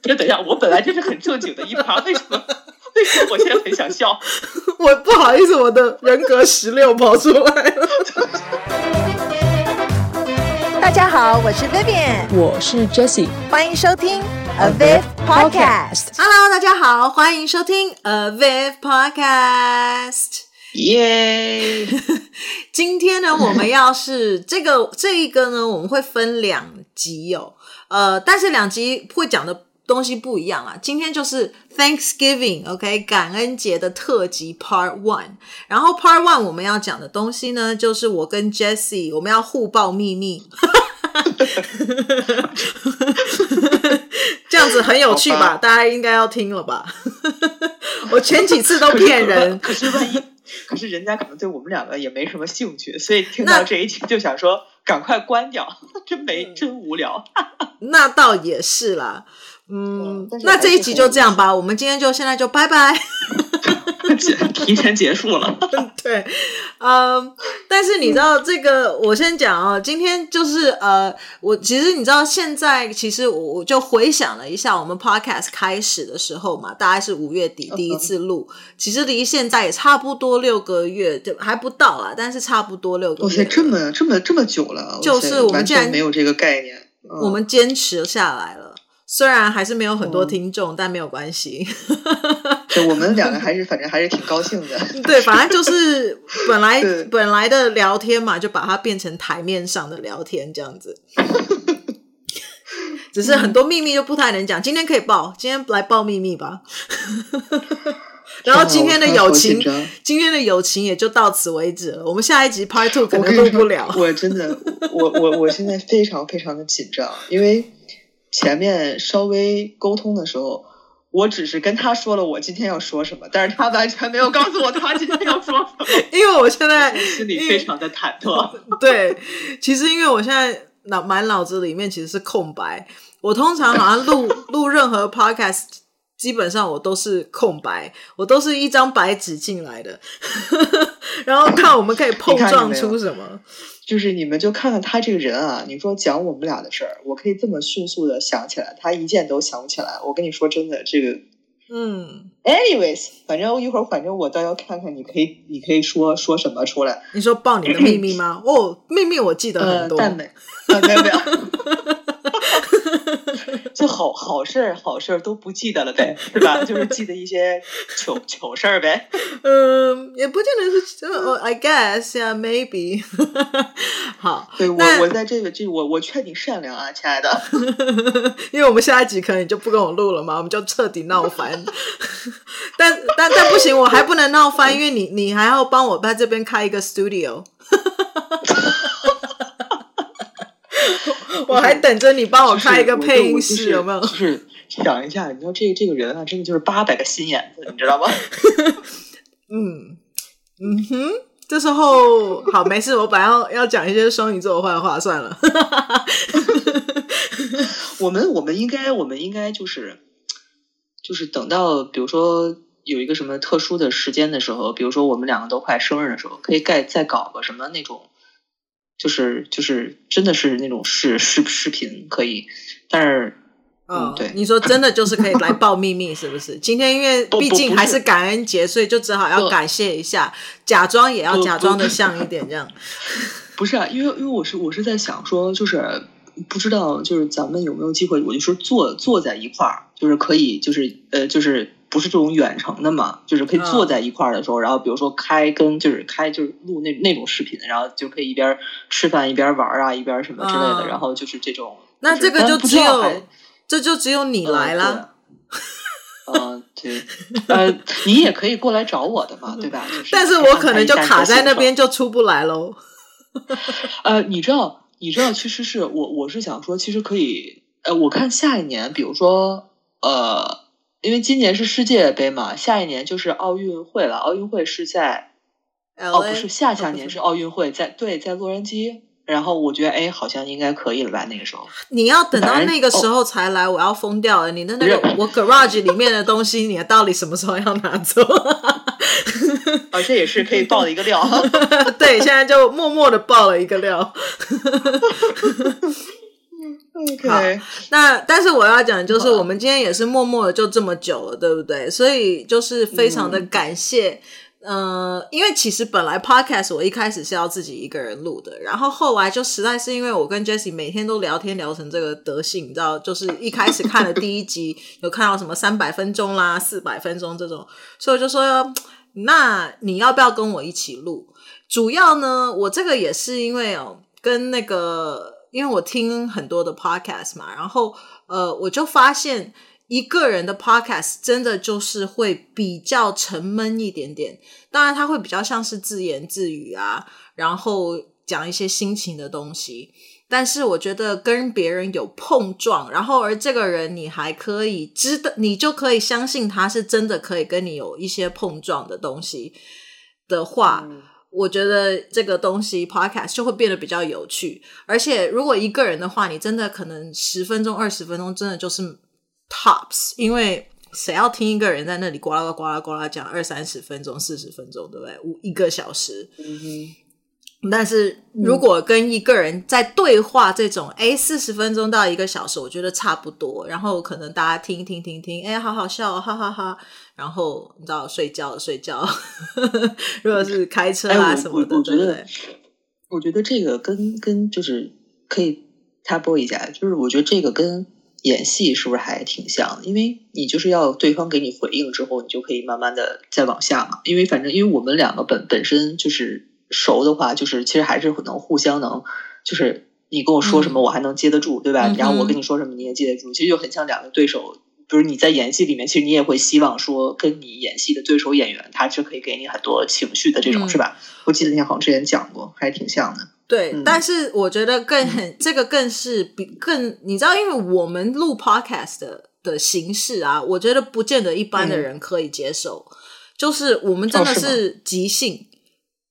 不是，等一下，我本来就是很正经的一趴，为什么？为什么我现在很想笑？我不好意思，我的人格十六跑出来了。大家好，我是 Vivian，我是 Jessie，欢迎收听 A Viv Podcast。Hello，大家好，欢迎收听 A Viv Podcast。耶！今天呢，我们要是这个这一个呢，我们会分两集哦。呃，但是两集会讲的东西不一样啊。今天就是 Thanksgiving，OK，感恩节的特辑 Part One。然后 Part One 我们要讲的东西呢，就是我跟 Jessie 我们要互爆秘密，这样子很有趣吧？大家应该要听了吧？我前几次都骗人，可是万一，可是人家可能对我们两个也没什么兴趣，所以听到这一集就想说。赶快关掉，真没真无聊。那倒也是啦，嗯，那这一集就这样吧，我们今天就现在就拜拜。提前结束了，对，嗯，但是你知道这个，我先讲哦，今天就是呃，我其实你知道现在，其实我我就回想了一下，我们 podcast 开始的时候嘛，大概是五月底第一次录，其实离现在也差不多六个月，就还不到啊，但是差不多六个月。这么这么这么久了，就是我们竟然没有这个概念，我们坚持下来了。虽然还是没有很多听众，嗯、但没有关系。就我们两个还是反正还是挺高兴的。对，反正就是本来本来的聊天嘛，就把它变成台面上的聊天这样子。只是很多秘密就不太能讲，今天可以爆，今天来爆秘密吧。然后今天的友情，今天的友情也就到此为止了。我们下一集 Part Two 可能录不了。我，我真的，我我我现在非常非常的紧张，因为。前面稍微沟通的时候，我只是跟他说了我今天要说什么，但是他完全没有告诉我他今天要说什么，因为我现在心里非常的忐忑。对，其实因为我现在脑满脑子里面其实是空白，我通常好像录录任何 podcast，基本上我都是空白，我都是一张白纸进来的，然后看我们可以碰撞出什么。就是你们就看看他这个人啊，你说讲我们俩的事儿，我可以这么迅速的想起来，他一件都想不起来。我跟你说真的，这个，嗯，anyways，反正一会儿，反正我倒要看看，你可以，你可以说说什么出来。你说爆你的秘密吗？哦，秘密我记得很多，呃、但没，呃、没有没有。就好好事儿好事儿都不记得了呗，对吧？就是记得一些糗糗事儿呗。嗯，也不见得是哦，I guess 呀，maybe。好，对我我在这个这我我劝你善良啊，亲爱的。因为我们下一集可能你就不跟我录了嘛，我们就彻底闹翻。但但但不行，我还不能闹翻，因为你你还要帮我在这边开一个 studio。我还等着你帮我开一个配音室，有没有？就是想一下，你说这个这个人啊，真的就是八百个心眼子，你知道吗？嗯嗯哼，这时候好没事，我本来要要讲一些双鱼座的坏话，算了。我们我们应该我们应该就是就是等到比如说有一个什么特殊的时间的时候，比如说我们两个都快生日的时候，可以再再搞个什么那种。就是就是真的是那种视视视频可以，但是嗯，对，你说真的就是可以来 报秘密是不是？今天因为毕竟还是感恩节，所以就只好要感谢一下，假装也要假装的像一 点这样。不是啊，因为因为我是我是在想说，就是不知道就是咱们有没有机会，我就说坐坐在一块儿，就是可以就是呃就是。不是这种远程的嘛，就是可以坐在一块儿的时候，嗯、然后比如说开跟就是开就是录那那种视频，然后就可以一边吃饭一边玩啊，一边什么之类的，嗯、然后就是这种。那这个就只有这就只有你来了。嗯，对，呃，你也可以过来找我的嘛，对吧？就是、但是我可能就卡在那边就出不来喽。呃，你知道，你知道，其实是我我是想说，其实可以，呃，我看下一年，比如说，呃。因为今年是世界杯嘛，下一年就是奥运会了。奥运会是在?哦，不是下下年是奥运会，在对，在洛杉矶。然后我觉得，哎，好像应该可以了吧？那个时候你要等到那个时候才来，我要疯掉了。你的那个我 garage 里面的东西，你到底什么时候要拿走？哦，这也是可以爆的一个料。对，现在就默默的爆了一个料。OK，那但是我要讲，就是我们今天也是默默的就这么久了，对不对？所以就是非常的感谢。嗯呃，因为其实本来 podcast 我一开始是要自己一个人录的，然后后来就实在是因为我跟 Jessie 每天都聊天聊成这个德性，你知道，就是一开始看了第一集 有看到什么三百分钟啦、四百分钟这种，所以我就说，那你要不要跟我一起录？主要呢，我这个也是因为哦，跟那个，因为我听很多的 podcast 嘛，然后呃，我就发现。一个人的 podcast 真的就是会比较沉闷一点点，当然他会比较像是自言自语啊，然后讲一些心情的东西。但是我觉得跟别人有碰撞，然后而这个人你还可以知道，你就可以相信他是真的可以跟你有一些碰撞的东西的话，我觉得这个东西 podcast 就会变得比较有趣。而且如果一个人的话，你真的可能十分钟、二十分钟，真的就是。Tops，因为谁要听一个人在那里呱啦呱啦呱啦讲二三十分钟、四十分钟，对不对？五一个小时。但是如果跟一个人在对话这种，哎、嗯，四十分钟到一个小时，我觉得差不多。然后可能大家听听听听，哎，好好笑，哈哈哈哈。然后你知道，睡觉睡觉。如果是开车啊什么的，我觉得，对我觉得这个跟跟就是可以插播一下，就是我觉得这个跟。演戏是不是还挺像的？因为你就是要对方给你回应之后，你就可以慢慢的再往下嘛。因为反正因为我们两个本本身就是熟的话，就是其实还是能互相能，就是你跟我说什么，我还能接得住，嗯、对吧？然后我跟你说什么，你也接得住。其实就很像两个对手，比如你在演戏里面，其实你也会希望说，跟你演戏的对手演员，他是可以给你很多情绪的这种，嗯、是吧？我记得你好像之前讲过，还挺像的。对，嗯、但是我觉得更很，这个更是比更，你知道，因为我们录 podcast 的的形式啊，我觉得不见得一般的人可以接受。嗯、就是我们真的是即兴，哦、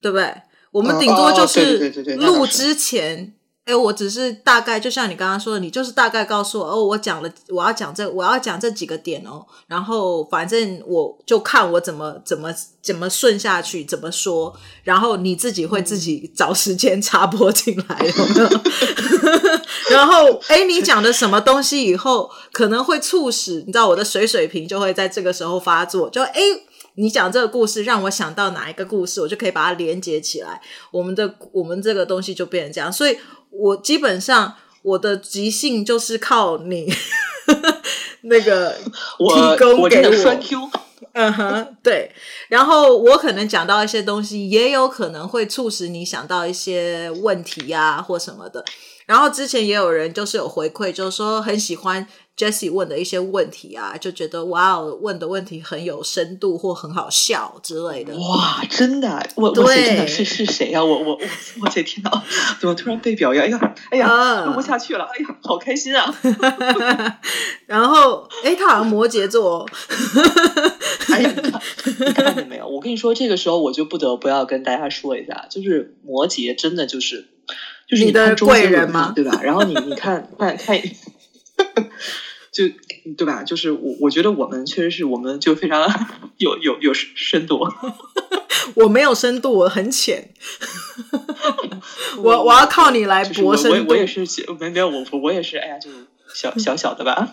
对不对？我们顶多就是录之前。哎，我只是大概，就像你刚刚说的，你就是大概告诉我哦，我讲了，我要讲这，我要讲这几个点哦，然后反正我就看我怎么怎么怎么顺下去，怎么说，然后你自己会自己找时间插播进来，有没有？然后，哎，你讲的什么东西以后可能会促使你知道我的水水瓶就会在这个时候发作，就哎，你讲这个故事让我想到哪一个故事，我就可以把它连接起来，我们的我们这个东西就变成这样，所以。我基本上我的即兴就是靠你 那个提供给我，嗯哼，对。然后我可能讲到一些东西，也有可能会促使你想到一些问题呀、啊，或什么的。然后之前也有人就是有回馈，就是说很喜欢。Jessie 问的一些问题啊，就觉得哇哦，问的问题很有深度或很好笑之类的。哇，真的，我对我真的是是谁呀、啊？我我我我天哪，怎么突然被表扬？哎呀，哎呀，录、uh, 不下去了！哎呀，好开心啊！然后，哎，他好像摩羯座、哦。哎呀，你看见没有？我跟你说，这个时候我就不得不要跟大家说一下，就是摩羯真的就是就是你看中间人嘛，对吧？然后你你看看 看。就对吧？就是我，我觉得我们确实是我们就非常 有有有深度。我没有深度，我很浅。我我要靠你来博深度。我我也是，没没有我我也是，哎呀，就小小小的吧。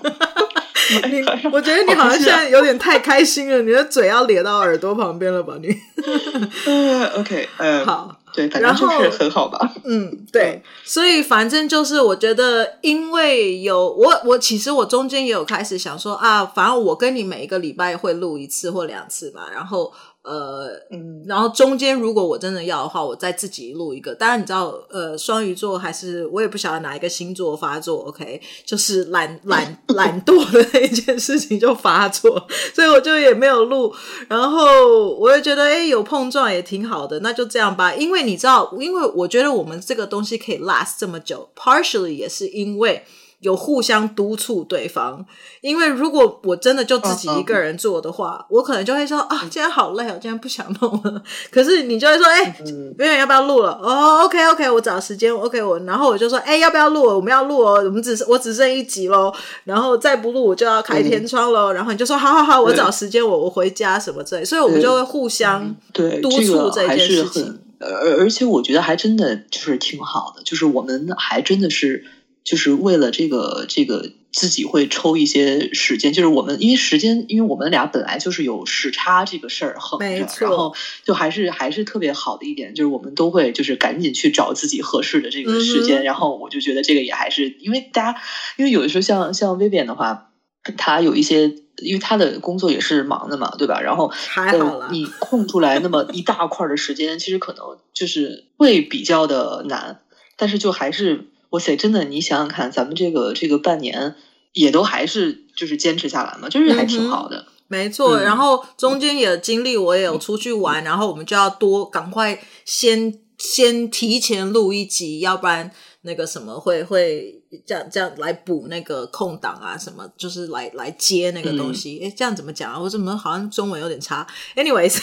你我觉得你好像现在有点太开心了，你的嘴要咧到耳朵旁边了吧？你。嗯，OK，嗯，好。对，反正就是很好吧。嗯，对，所以反正就是我觉得，因为有我，我其实我中间也有开始想说啊，反正我跟你每一个礼拜会录一次或两次嘛，然后。呃，嗯，然后中间如果我真的要的话，我再自己录一个。当然你知道，呃，双鱼座还是我也不晓得哪一个星座发作，OK，就是懒懒 懒惰的那一件事情就发作，所以我就也没有录。然后我也觉得，哎，有碰撞也挺好的，那就这样吧。因为你知道，因为我觉得我们这个东西可以 last 这么久，partially 也是因为。有互相督促对方，因为如果我真的就自己一个人做的话，uh, uh, 我可能就会说啊，今天好累哦，今天不想弄了。可是你就会说，哎、欸，别人、嗯、要不要录了？哦、oh,，OK OK，我找时间，OK 我，然后我就说，哎、欸，要不要录？我们要录哦，我们只是我只剩一集喽，然后再不录我就要开天窗喽。嗯、然后你就说，好好好，我找时间，我我回家什么之类，所以我们就会互相督促这件事情。而而且我觉得还真的就是挺好的，就是我们还真的是。就是为了这个这个自己会抽一些时间，就是我们因为时间，因为我们俩本来就是有时差这个事儿横着，没。然后就还是还是特别好的一点，就是我们都会就是赶紧去找自己合适的这个时间，嗯、然后我就觉得这个也还是因为大家，因为有的时候像像 Vivian 的话，他有一些因为他的工作也是忙的嘛，对吧？然后还好了，你空出来那么一大块的时间，其实可能就是会比较的难，但是就还是。哇塞，真的，你想想看，咱们这个这个半年也都还是就是坚持下来嘛，就是还挺好的。嗯、没错，然后中间也经历，我也有出去玩，嗯、然后我们就要多赶快先先提前录一集，要不然那个什么会会这样这样来补那个空档啊，什么就是来来接那个东西。哎、嗯，这样怎么讲啊？我怎么好像中文有点差？Anyways，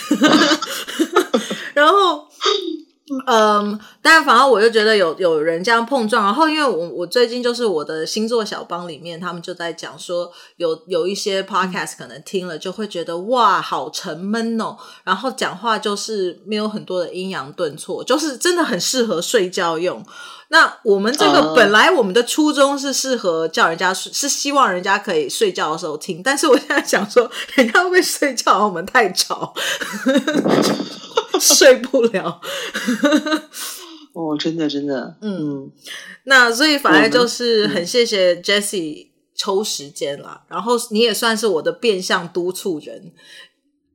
然后。嗯，但反正我就觉得有有人这样碰撞，然后因为我我最近就是我的星座小帮里面，他们就在讲说有有一些 podcast 可能听了就会觉得哇好沉闷哦，然后讲话就是没有很多的阴阳顿挫，就是真的很适合睡觉用。那我们这个本来我们的初衷是适合叫人家睡，是希望人家可以睡觉的时候听，但是我现在想说，人家会不会睡觉，我们太吵。睡不了，哦，真的真的，嗯，那所以反而就是很谢谢 Jessie 抽时间啦，嗯、然后你也算是我的变相督促人，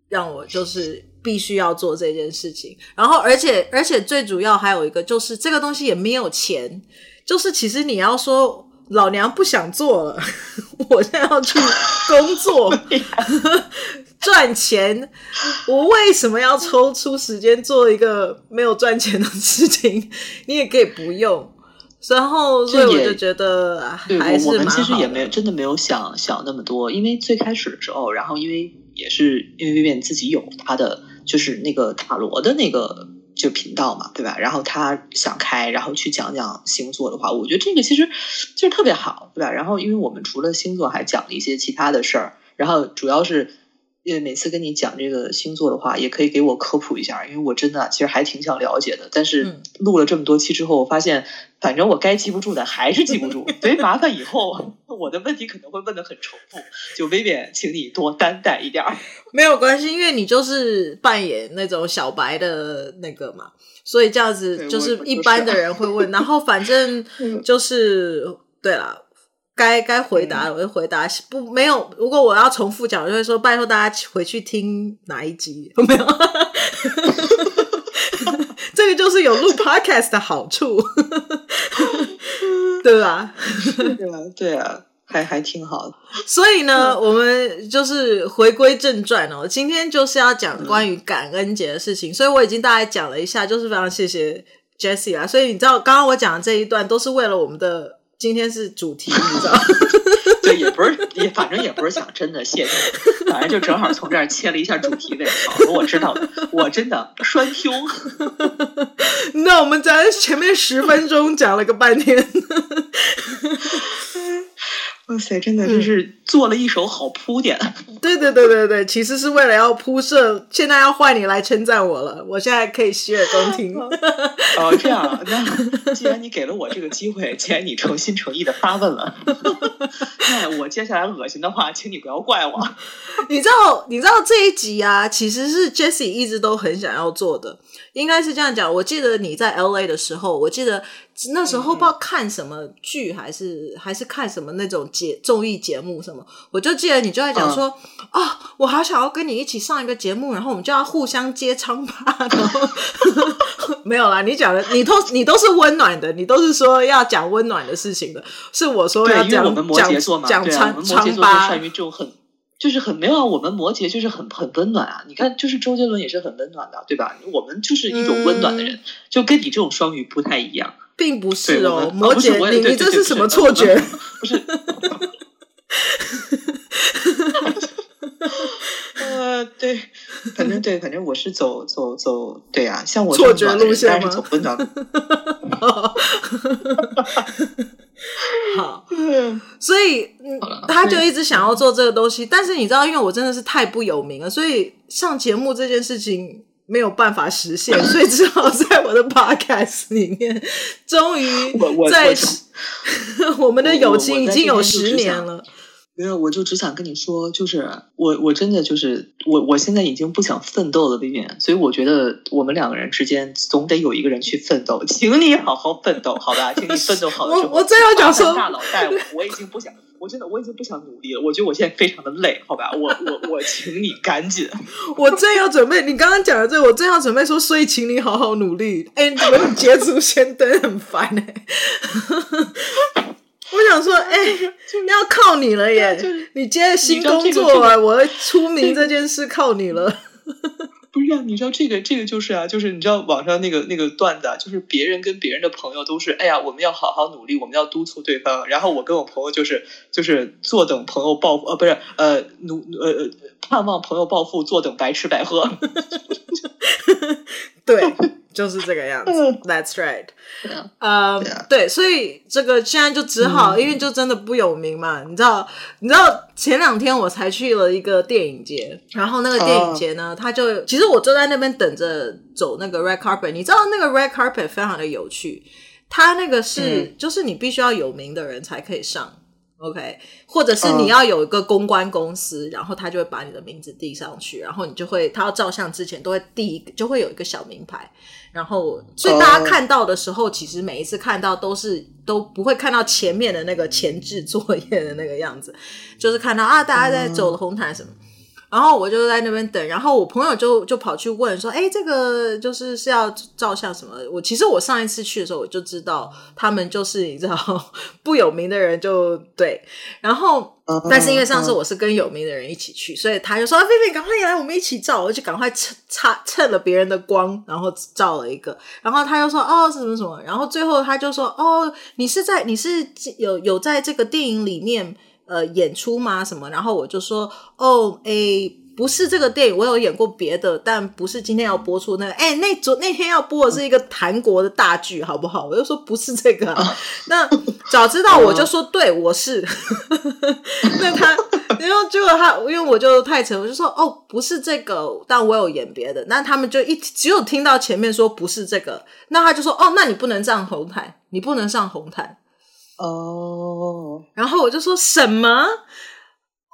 让我就是必须要做这件事情，然后而且而且最主要还有一个就是这个东西也没有钱，就是其实你要说老娘不想做了，我现在要去工作。赚钱，我为什么要抽出时间做一个没有赚钱的事情？你也可以不用。然后，所以我就觉得还是其实也没有真的没有想想那么多，因为最开始的时候，然后因为也是因为 Vivian 自己有他的就是那个塔罗的那个就频道嘛，对吧？然后他想开，然后去讲讲星座的话，我觉得这个其实就是特别好，对吧？然后因为我们除了星座，还讲了一些其他的事儿，然后主要是。因为每次跟你讲这个星座的话，也可以给我科普一下，因为我真的其实还挺想了解的。但是录了这么多期之后，我发现反正我该记不住的还是记不住，所以麻烦以后我的问题可能会问的很重复，就 Vivian，请你多担待一点儿。没有关系，因为你就是扮演那种小白的那个嘛，所以这样子就是一般的人会问，然后反正 就是对啦。该该回答我就回答，不没有。如果我要重复讲，我就会说拜托大家回去听哪一集，有 没有？这个就是有录 podcast 的好处，对吧？对啊，对啊，还还挺好的。所以呢，嗯、我们就是回归正传哦。今天就是要讲关于感恩节的事情，嗯、所以我已经大概讲了一下，就是非常谢谢 Jessie 啦。所以你知道，刚刚我讲的这一段都是为了我们的。今天是主题，你知道？对，也不是，也反正也不是想真的谢谢，反正就正好从这儿切了一下主题呗。好，我知道了，我真的栓胸。那我们在前面十分钟讲了个半天。哇塞，真的就是做了一手好铺垫。对对对对对，其实是为了要铺设，现在要换你来称赞我了，我现在可以洗耳恭听。哦，这样，那既然你给了我这个机会，既然你诚心诚意的发问了，那我接下来恶心的话，请你不要怪我。你知道，你知道这一集啊，其实是 Jessie 一直都很想要做的。应该是这样讲，我记得你在 LA 的时候，我记得那时候不知道看什么剧，还是、嗯、还是看什么那种节综艺节目什么，我就记得你就在讲说，啊、哦，我好想要跟你一起上一个节目，然后我们就要互相接疮疤。然后 没有啦，你讲的你都你都是温暖的，你都是说要讲温暖的事情的，是我说要讲讲讲疮疮疤。就是很没有啊，我们摩羯就是很很温暖啊！你看，就是周杰伦也是很温暖的，对吧？我们就是一种温暖的人，嗯、就跟你这种双鱼不太一样，并不是哦。摩羯，你你这是什么错觉？不是。呃，对，反正对，反正我是走走走，对啊，像我错觉路线吗？走温暖。好，所以、嗯、他就一直想要做这个东西，但是你知道，因为我真的是太不有名了，所以上节目这件事情没有办法实现，所以只好在我的 podcast 里面，终于在我，我们的友情已经有十年了。没有，我就只想跟你说，就是我我真的就是我我现在已经不想奋斗了，Vivian，所以我觉得我们两个人之间总得有一个人去奋斗，请你好好奋斗，好吧？请你奋斗好了之后，我我最后讲说，大佬带我，我已经不想，我真的我已经不想努力了，我觉得我现在非常的累，好吧？我我我请你赶紧，我正要准备，你刚刚讲的这个，我正要准备说，所以请你好好努力。哎，你怎么捷足先登，很烦哎、欸。我想说，哎、欸，要靠你了耶！你接新工作啊，我出名这件事靠你了。不是啊，你知道这个这个就是啊，就是你知道网上那个那个段子啊，就是别人跟别人的朋友都是，哎呀，我们要好好努力，我们要督促对方。然后我跟我朋友就是就是坐等朋友暴富，呃，不是，呃，努呃呃，盼望朋友暴富，坐等白吃白喝。对。就是这个样子，That's right。呃，对，所以这个现在就只好，因为就真的不有名嘛，你知道？你知道前两天我才去了一个电影节，然后那个电影节呢，他就其实我坐在那边等着走那个 red carpet，你知道那个 red carpet 非常的有趣，他那个是就是你必须要有名的人才可以上。OK，或者是你要有一个公关公司，uh, 然后他就会把你的名字递上去，然后你就会他要照相之前都会递一个，就会有一个小名牌，然后所以大家看到的时候，uh, 其实每一次看到都是都不会看到前面的那个前置作业的那个样子，就是看到啊大家在走红毯什么。Uh, 然后我就在那边等，然后我朋友就就跑去问说：“哎，这个就是是要照相什么？”我其实我上一次去的时候我就知道，他们就是你知道 不有名的人就对。然后，但是因为上次我是跟有名的人一起去，所以他就说：“啊，菲菲，赶快来，我们一起照。”我就赶快蹭擦蹭了别人的光，然后照了一个。然后他又说：“哦，是什么什么？”然后最后他就说：“哦，你是在你是有有在这个电影里面。”呃，演出吗？什么？然后我就说，哦，诶，不是这个电影，我有演过别的，但不是今天要播出那个。诶，那昨那天要播的是一个韩国的大剧，好不好？我就说不是这个、啊。那早知道我就说，对，我是。那他，然后结果他，因为我就太沉，我就说，哦，不是这个，但我有演别的。那他们就一只有听到前面说不是这个，那他就说，哦，那你不能上红毯，你不能上红毯。哦，然后我就说什么？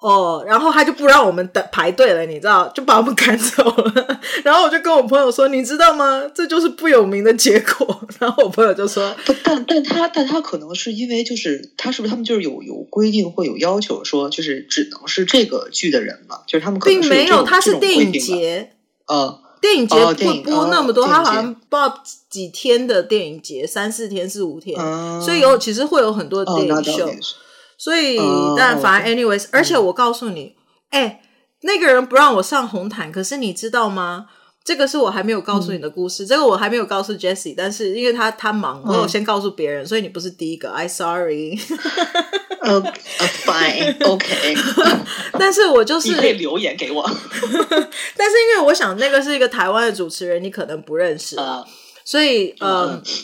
哦，然后他就不让我们等排队了，你知道，就把我们 赶走了。然后我就跟我朋友说，你知道吗？这就是不有名的结果。然后我朋友就说，不，但但他但他可能是因为就是他是不是他们就是有有规定或有要求说就是只能是这个剧的人嘛？就是他们可能并没有，他是电影节，呃。电影节不播那么多，他好像报几天的电影节，三四天、四五天，所以有其实会有很多电影秀。所以但反正 anyways，而且我告诉你，哎，那个人不让我上红毯，可是你知道吗？这个是我还没有告诉你的故事，这个我还没有告诉 Jessie，但是因为他他忙，我有先告诉别人，所以你不是第一个。I sorry。呃，fine，OK。但是我就是你可以留言给我。但是因为我想那个是一个台湾的主持人，你可能不认识，uh, 所以呃、uh,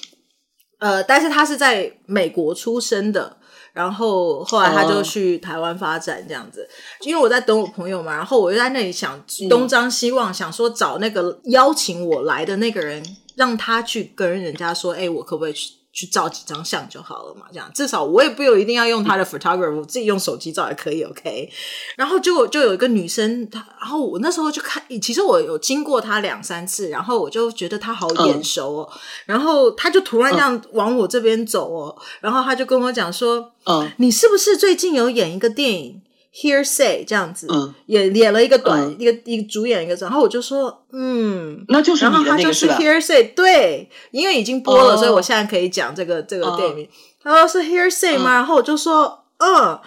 呃，但是他是在美国出生的，然后后来他就去台湾发展这样子。Uh, 因为我在等我朋友嘛，然后我就在那里想东张西望，想说找那个邀请我来的那个人，让他去跟人家说，哎，我可不可以去？去照几张相就好了嘛，这样至少我也不用一定要用他的 photographer，我自己用手机照也可以，OK。然后就就有一个女生，她然后我那时候就看，其实我有经过她两三次，然后我就觉得她好眼熟哦。嗯、然后她就突然这样往我这边走哦，嗯、然后她就跟我讲说：“嗯，你是不是最近有演一个电影？” Hearsay 这样子，嗯，也演了一个短，嗯、一个一个主演一个，然后我就说，嗯，那就是那个，然后他就是 Hearsay，对，因为已经播了，哦、所以我现在可以讲这个这个电影。他说、哦、是 Hearsay 吗？嗯、然后我就说，嗯，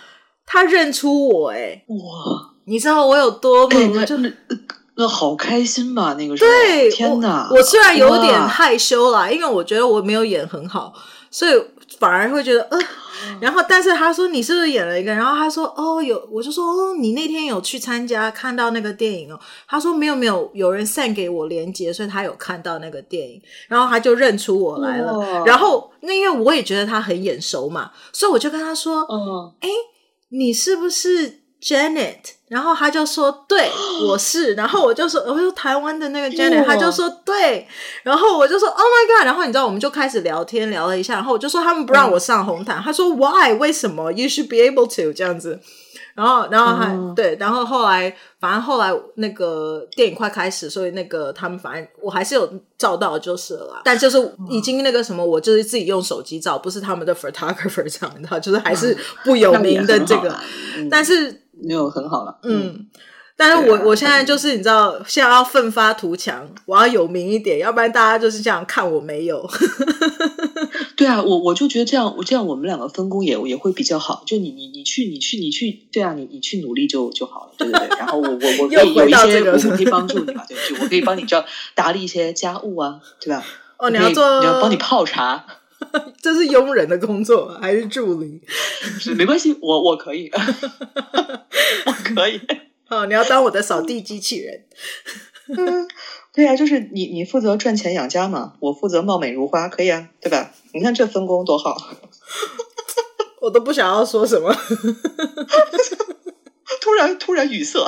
他认出我，哎，哇，你知道我有多么，欸、就那那好开心吧？那个时候，对，天哪。我！我虽然有点害羞啦，因为我觉得我没有演很好，所以反而会觉得，呃。然后，但是他说你是不是演了一个？然后他说哦有，我就说哦你那天有去参加看到那个电影哦？他说没有没有，有人 send 给我链接，所以他有看到那个电影，然后他就认出我来了。哇然后那因为我也觉得他很眼熟嘛，所以我就跟他说，嗯，哎，你是不是 Janet，然后他就说对，我是，然后我就说我说台湾的那个 Janet，他就说对，然后我就说 Oh my God，然后你知道我们就开始聊天聊了一下，然后我就说他们不让我上红毯，他说 Why？为什么？You should be able to 这样子。然后，然后还、嗯、对，然后后来，反正后来那个电影快开始，所以那个他们反正我还是有照到就是了啦，但就是已经那个什么，我就是自己用手机照，不是他们的 photographer 这样，你知道，就是还是不有名的这个，嗯、但是没有很好了，嗯。嗯但是我、啊、我现在就是你知道，现在要奋发图强，我要有名一点，要不然大家就是这样看我没有。对啊，我我就觉得这样，我这样我们两个分工也也会比较好。就你你你去你去你去，对啊，你你去努力就就好了，对不对，对？然后我我我可以有一些我可以帮助你嘛，对不对？我可以帮你这打理一些家务啊，对吧？哦，你要做，你要帮你泡茶，这是佣人的工作还是助理？是没关系，我我可以，我可以。哦，你要当我的扫地机器人？嗯，对呀、啊，就是你，你负责赚钱养家嘛，我负责貌美如花，可以啊，对吧？你看这分工多好，我都不想要说什么，突然突然语塞。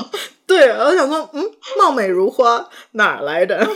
对，我想说，嗯，貌美如花哪来的？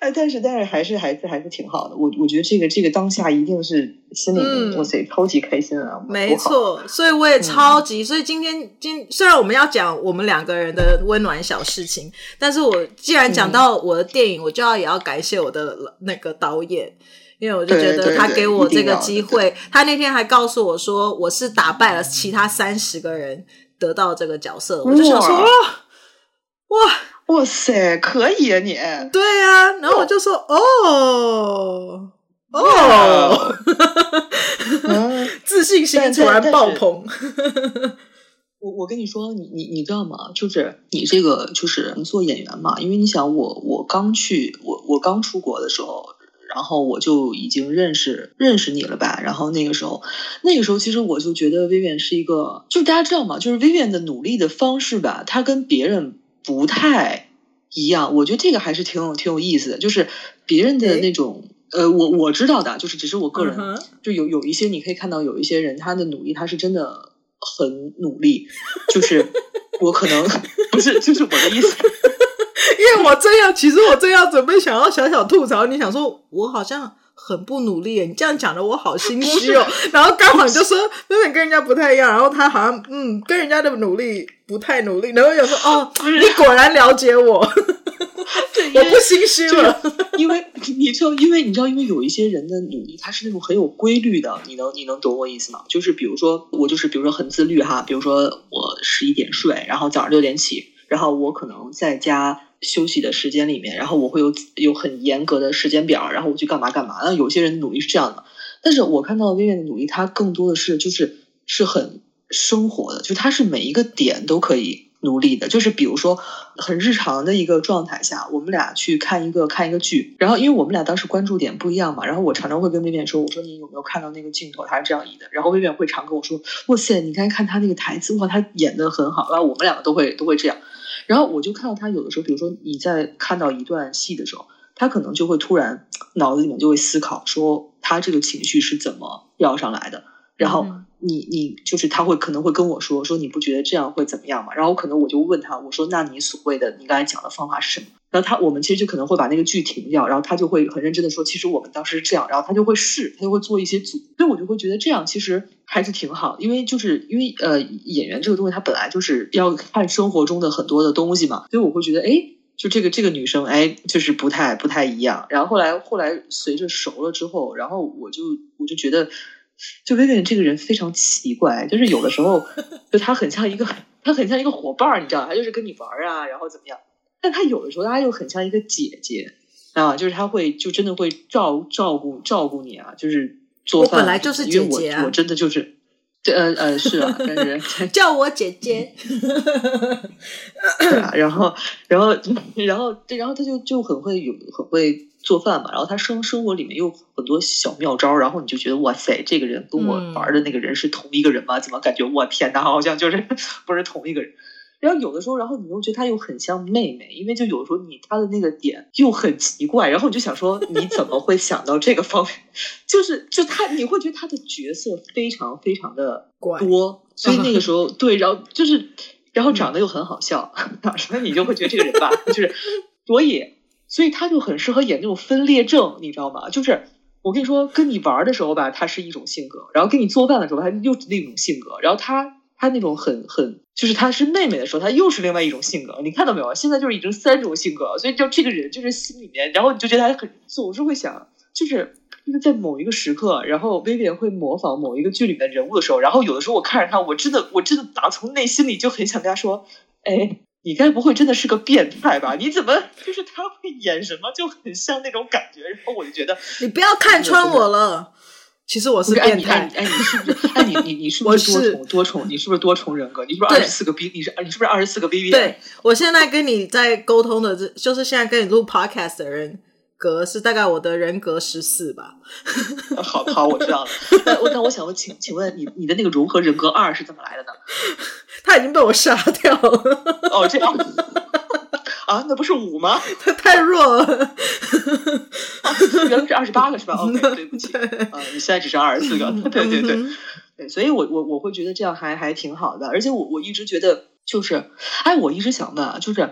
哎，但是但是还是还是还是挺好的，我我觉得这个这个当下一定是心里哇塞超级开心啊！没错，所以我也超级，嗯、所以今天今虽然我们要讲我们两个人的温暖小事情，但是我既然讲到我的电影，嗯、我就要也要感谢我的那个导演，因为我就觉得他给我这个机会，他那天还告诉我说我是打败了其他三十个人得到这个角色，我就想说哇。哇哇塞，可以啊你！对呀、啊，然后我就说哦哦，自信心突然爆棚。我我跟你说，你你你知道吗？就是你这个就是做演员嘛，因为你想我我刚去我我刚出国的时候，然后我就已经认识认识你了吧？然后那个时候那个时候其实我就觉得 Vivian 是一个，就大家知道吗？就是 Vivian 的努力的方式吧，他跟别人。不太一样，我觉得这个还是挺有挺有意思的，就是别人的那种，欸、呃，我我知道的，就是只是我个人，uh huh. 就有有一些你可以看到有一些人他的努力，他是真的很努力，就是 我可能不是，就是我的意思，因为我这样，其实我这样准备想要小小吐槽，你想说我好像。很不努力，你这样讲的我好心虚哦。然后刚好你就说，妹妹跟人家不太一样，然后他好像嗯，跟人家的努力不太努力。然后有说哦，你果然了解我，对我不心虚了，因为你知道，因为你知道，因为有一些人的努力，他是那种很有规律的。你能你能懂我意思吗？就是比如说我就是比如说很自律哈，比如说我十一点睡，然后早上六点起，然后我可能在家。休息的时间里面，然后我会有有很严格的时间表，然后我去干嘛干嘛。那有些人努力是这样的，但是我看到薇薇的努力，他更多的是就是是很生活的，就他是每一个点都可以努力的。就是比如说很日常的一个状态下，我们俩去看一个看一个剧，然后因为我们俩当时关注点不一样嘛，然后我常常会跟薇薇说，我说你有没有看到那个镜头，他是这样演的。然后薇薇会常跟我说，哇塞，你刚才看他那个台词，哇，他演的很好。然后我们两个都会都会这样。然后我就看到他有的时候，比如说你在看到一段戏的时候，他可能就会突然脑子里面就会思考，说他这个情绪是怎么要上来的。然后你你就是他会可能会跟我说，说你不觉得这样会怎么样吗？然后可能我就问他，我说那你所谓的你刚才讲的方法是什么？然后他我们其实就可能会把那个剧停掉，然后他就会很认真的说，其实我们当时是这样，然后他就会试，他就会做一些组，所以我就会觉得这样其实还是挺好，因为就是因为呃演员这个东西，他本来就是要看生活中的很多的东西嘛，所以我会觉得哎，就这个这个女生哎，就是不太不太一样。然后后来后来随着熟了之后，然后我就我就觉得，就 Vivian 这个人非常奇怪，就是有的时候 就他很像一个他很像一个伙伴，你知道，他就是跟你玩啊，然后怎么样。但他有的时候，他又很像一个姐姐啊，就是他会就真的会照照顾照顾你啊，就是做饭。我本来就是姐姐啊，我，我真的就是，这呃呃是啊，但是 叫我姐姐。对啊，然后然后然后对，然后他就就很会有很会做饭嘛，然后他生生活里面有很多小妙招，然后你就觉得哇塞，这个人跟我玩的那个人是同一个人吗？嗯、怎么感觉我天哪，好像就是不是同一个人。然后有的时候，然后你又觉得她又很像妹妹，因为就有时候你她的那个点又很奇怪，然后你就想说你怎么会想到这个方面？就是就她你会觉得她的角色非常非常的多，所以那个时候对，然后就是然后长得又很好笑，那你就会觉得这个人吧，就是所以所以她就很适合演那种分裂症，你知道吗？就是。我跟你说，跟你玩的时候吧，他是一种性格；然后跟你做饭的时候，他又是另一种性格。然后他他那种很很，就是他是妹妹的时候，他又是另外一种性格。你看到没有？现在就是已经三种性格，所以就这个人就是心里面，然后你就觉得他很总是会想，就是就是在某一个时刻，然后 Vivian 会模仿某一个剧里面人物的时候，然后有的时候我看着他，我真的我真的打从内心里就很想跟他说，哎。你该不会真的是个变态吧？你怎么就是他会演什么就很像那种感觉？然后我就觉得你不要看穿我了。其实我是变态。哎，你是不是？哎，你你你是不是多重多重？你是不是多重人格？你是不是二十四个 B？你是你是不是二十四个 B B？对，我现在跟你在沟通的，这就是现在跟你录 Podcast 的人格是大概我的人格十四吧。好好，我知道了。那我那我想问，请请问你你的那个融合人格二是怎么来的呢？他已经被我杀掉了。哦，这样啊？那不是五吗？他太弱了。哦、原来是二十八个是吧？OK，对不起。啊，你现在只剩二十四个。对对对对，所以我我我会觉得这样还还挺好的。而且我我一直觉得就是，哎，我一直想问啊，就是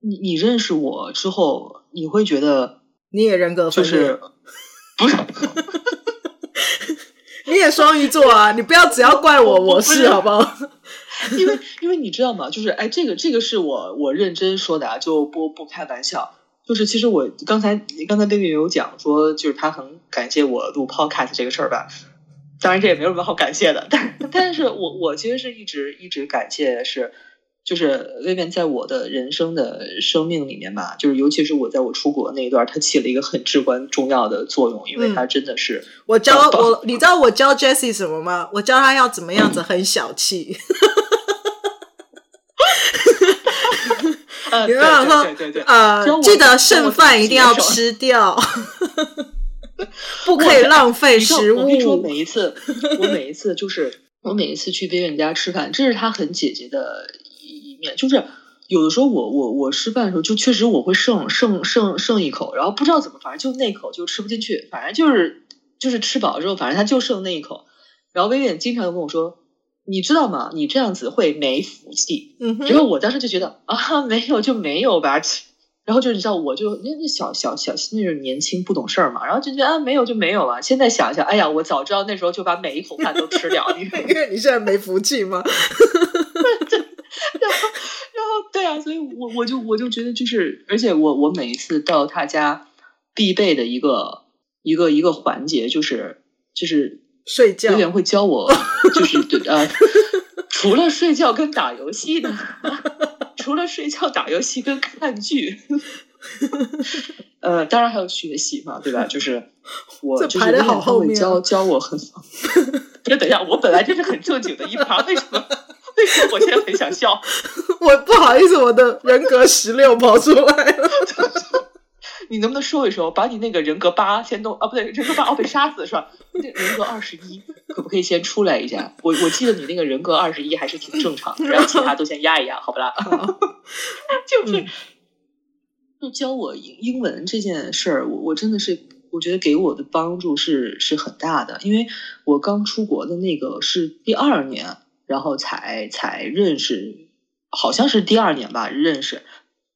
你你认识我之后，你会觉得你也人格分裂？就是不是？你也双鱼座啊？你不要只要怪我，我是好不好？因为因为你知道吗？就是哎，这个这个是我我认真说的啊，就不不开玩笑。就是其实我刚才刚才 Baby 有讲说，就是他很感谢我录 Podcast 这个事儿吧。当然这也没有什么好感谢的，但但是我我其实是一直一直感谢是，就是 Vivian 在我的人生的生命里面吧，就是尤其是我在我出国那一段，他起了一个很至关重要的作用，因为他真的是、嗯、我教我，你知道我教 Jessie 什么吗？我教他要怎么样子很小气。呃，比如说，对对对，呃，记得剩饭一定要吃掉，不可以浪费食物。我跟你说，每一次，我每一次就是我每一次去别人家吃饭，这是他很姐姐的一一面。就是有的时候我，我我我吃饭的时候，就确实我会剩剩剩剩一口，然后不知道怎么，反正就那口就吃不进去，反正就是就是吃饱之后，反正他就剩那一口。然后薇薇经常跟我说。你知道吗？你这样子会没福气。嗯，哼。因为我当时就觉得啊，没有就没有吧。然后就你知道，我就那那小小小那种年轻不懂事儿嘛，然后就觉得啊，没有就没有了。现在想一想，哎呀，我早知道那时候就把每一口饭都吃掉。因为你现在没福气吗？然后然后对啊，所以我我就我就觉得就是，而且我我每一次到他家必备的一个一个一个环节就是就是。睡觉，有点会教我，就是对呃，除了睡觉跟打游戏呢，除了睡觉、打游戏跟看剧，呃，当然还有学习嘛，对吧？就是我就是有点会教教我很，就等一下，我本来就是很正经的一趴，为什么？为什么我现在很想笑？我不好意思，我的人格十六跑出来了。你能不能说一说，把你那个人格八先弄啊？不对，人格八要被杀死是吧？人格二十一可不可以先出来一下？我我记得你那个人格二十一还是挺正常的，然后其他都先压一压，好不啦？就是就教我英英文这件事儿，我我真的是我觉得给我的帮助是是很大的，因为我刚出国的那个是第二年，然后才才认识，好像是第二年吧认识，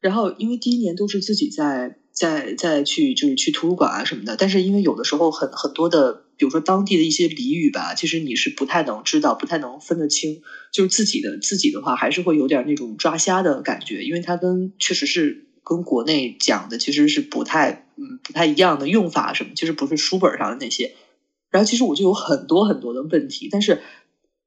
然后因为第一年都是自己在。再再去就是去图书馆啊什么的，但是因为有的时候很很多的，比如说当地的一些俚语吧，其实你是不太能知道，不太能分得清。就是自己的自己的话，还是会有点那种抓瞎的感觉，因为它跟确实是跟国内讲的其实是不太嗯不太一样的用法什么，其实不是书本上的那些。然后其实我就有很多很多的问题，但是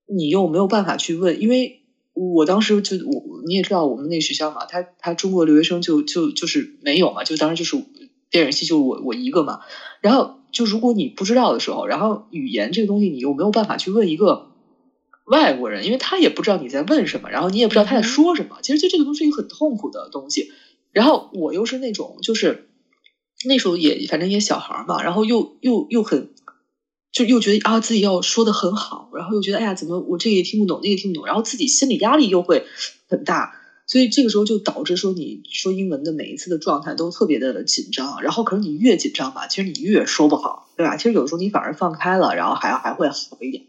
你又没有办法去问，因为。我当时就我你也知道我们那学校嘛，他他中国留学生就就就是没有嘛，就当时就是电影系就我我一个嘛。然后就如果你不知道的时候，然后语言这个东西你又没有办法去问一个外国人，因为他也不知道你在问什么，然后你也不知道他在说什么。其实就这个东西是一个很痛苦的东西。然后我又是那种就是那时候也反正也小孩嘛，然后又又又很。就又觉得啊自己要说的很好，然后又觉得哎呀怎么我这个也听不懂，那个听不懂，然后自己心理压力又会很大，所以这个时候就导致说你说英文的每一次的状态都特别的紧张，然后可能你越紧张吧，其实你越说不好，对吧？其实有时候你反而放开了，然后还还会好一点。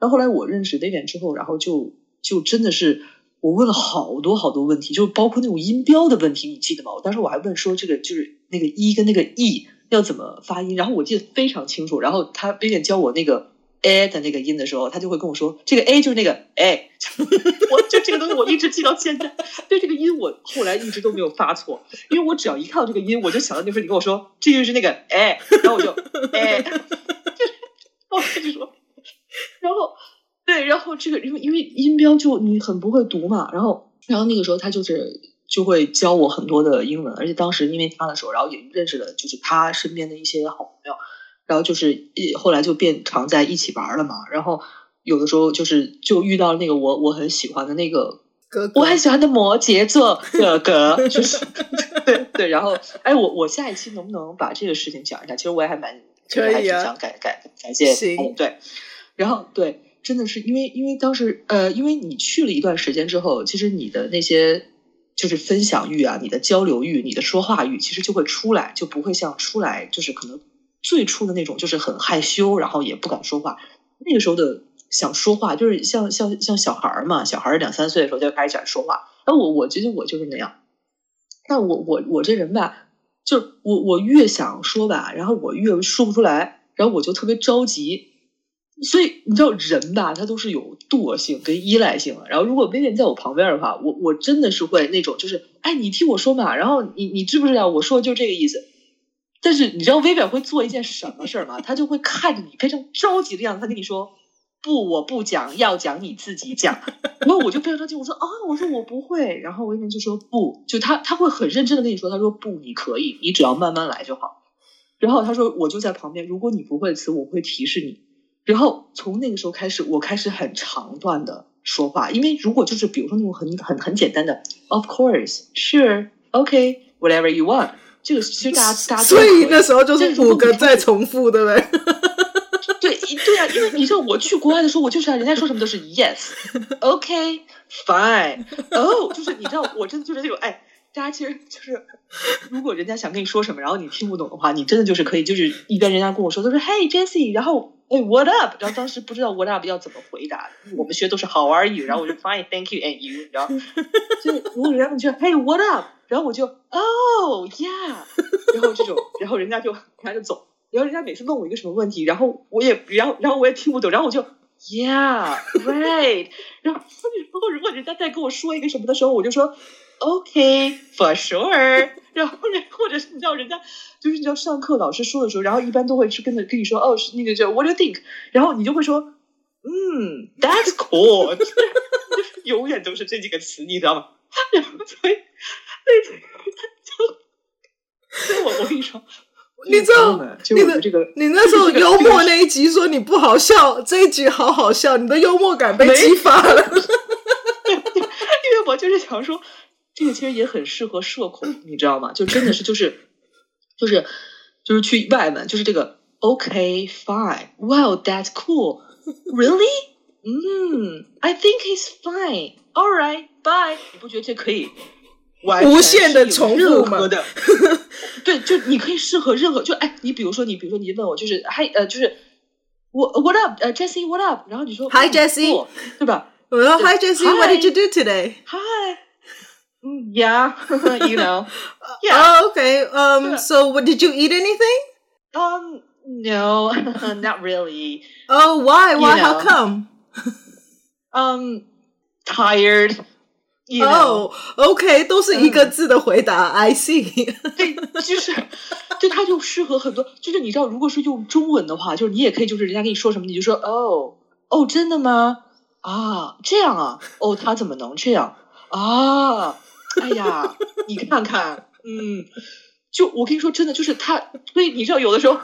然后来我认识 Vivian 之后，然后就就真的是我问了好多好多问题，就包括那种音标的问题，你记得吗？我当时我还问说这个就是那个一跟那个 e。要怎么发音？然后我记得非常清楚。然后他边边教我那个 a 的那个音的时候，他就会跟我说：“这个 a 就是那个 a。”我就这个东西我一直记到现在。对这个音，我后来一直都没有发错，因为我只要一看到这个音，我就想到那时候你跟我说这就是那个 a，然后我就 a，就是我跟你说，然后对，然后这个因为因为音标就你很不会读嘛，然后然后那个时候他就是。就会教我很多的英文，而且当时因为他的时候，然后也认识了就是他身边的一些好朋友，然后就是后来就变常在一起玩了嘛。然后有的时候就是就遇到了那个我我很喜欢的那个哥哥，我很喜欢的摩羯座哥哥，就是 对对。然后哎，我我下一期能不能把这个事情讲一下？其实我也还蛮可以啊，想感感感谢行对。然后对，真的是因为因为当时呃，因为你去了一段时间之后，其实你的那些。就是分享欲啊，你的交流欲，你的说话欲，其实就会出来，就不会像出来就是可能最初的那种，就是很害羞，然后也不敢说话。那个时候的想说话，就是像像像小孩儿嘛，小孩儿两三岁的时候就开始想说话。那我我觉得我就是那样。但我我我这人吧，就我我越想说吧，然后我越说不出来，然后我就特别着急。所以你知道人吧，他都是有惰性跟依赖性的。然后如果 Vivian 在我旁边的话，我我真的是会那种就是，哎，你听我说嘛。然后你你知不知道我说的就是这个意思？但是你知道 Vivian 会做一件什么事儿吗？他就会看着你非常着急的样子，他跟你说不，我不讲，要讲你自己讲。然后我就非常着急，我说啊，我说我不会。然后 Vivian 就说不，就他他会很认真的跟你说，他说不，你可以，你只要慢慢来就好。然后他说我就在旁边，如果你不会词，我会提示你。然后从那个时候开始，我开始很长段的说话，因为如果就是比如说那种很很很简单的，Of course, sure, OK, whatever you want，这个其实大家大家所以那时候就是五个在重复，对不对？对对啊，因为你知道我去国外的时候，我就是人家说什么都是 Yes, OK, Fine, Oh，就是你知道我真的就是那种哎。大家其实就是，如果人家想跟你说什么，然后你听不懂的话，你真的就是可以，就是一边人家跟我说，他说 Hey Jessie，然后哎 What up，然后当时不知道 What up 要怎么回答，我们学都是 How are you，然后我就 Fine Thank you and you，你知道就如果人家就 Hey What up，然后我就 Oh yeah，然后这种，然后人家就人家就走，然后人家每次问我一个什么问题，然后我也然后然后我也听不懂，然后我就 Yeah right，然后然后如果人家再跟我说一个什么的时候，我就说。OK, for sure。然后人，或者是你知道，人家就是你知道上课老师说的时候，然后一般都会去跟着跟你说，哦，是那个叫 What do you think？然后你就会说，嗯，That's cool。就是永远都是这几个词，你知道吗？然后所以，所以就，所以我我跟你说，你知道，你的这个，你那时候幽默那一集说你不好笑，这一集好好笑，你的幽默感被激发了。因为我就是想说。这个其实也很适合社恐，你知道吗？就真的是就是就是就是去外文，就是这个 OK fine wow that's cool really 嗯 I think he's fine all right bye 你不觉得这可以无限的重复吗？对，就你可以适合任何就哎，你比如说你比如说你问我就是 Hi 呃就是我 What up 呃 Jessie What up 然后你说 Hi Jessie 对吧？我说 Hi Jessie What did you do today Hi Yeah, you know. Yeah. Oh, okay. Um. So, what did you eat anything? Um. No, not really. Oh, why? Why? You know. How come? Um. Tired. You know. Oh, okay. 都是一个字的回答。I see. 对，就是，对，它就适合很多。就是你知道，如果是用中文的话，就是你也可以，就是人家跟你说什么，你就说哦哦，真的吗？啊，这样啊。哦，他怎么能这样啊？ 哎呀，你看看，嗯，就我跟你说，真的就是他，所以你知道，有的时候，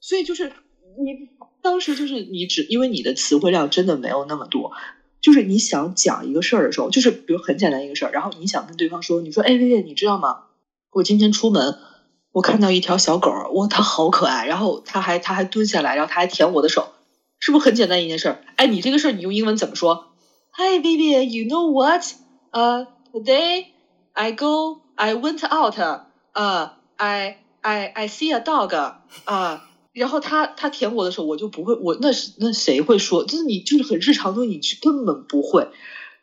所以就是你当时就是你只因为你的词汇量真的没有那么多，就是你想讲一个事儿的时候，就是比如很简单一个事儿，然后你想跟对方说，你说，哎，薇薇，你知道吗？我今天出门，我看到一条小狗，哇，它好可爱，然后它还它还蹲下来，然后它还舔我的手，是不是很简单一件事儿？哎，你这个事儿你用英文怎么说？Hi, baby, you know what? Uh, today I go, I went out. Uh, I I I see a dog. 啊、然后他他舔我的时候，我就不会，我那是那谁会说？就是你就是很日常的东西，你根本不会。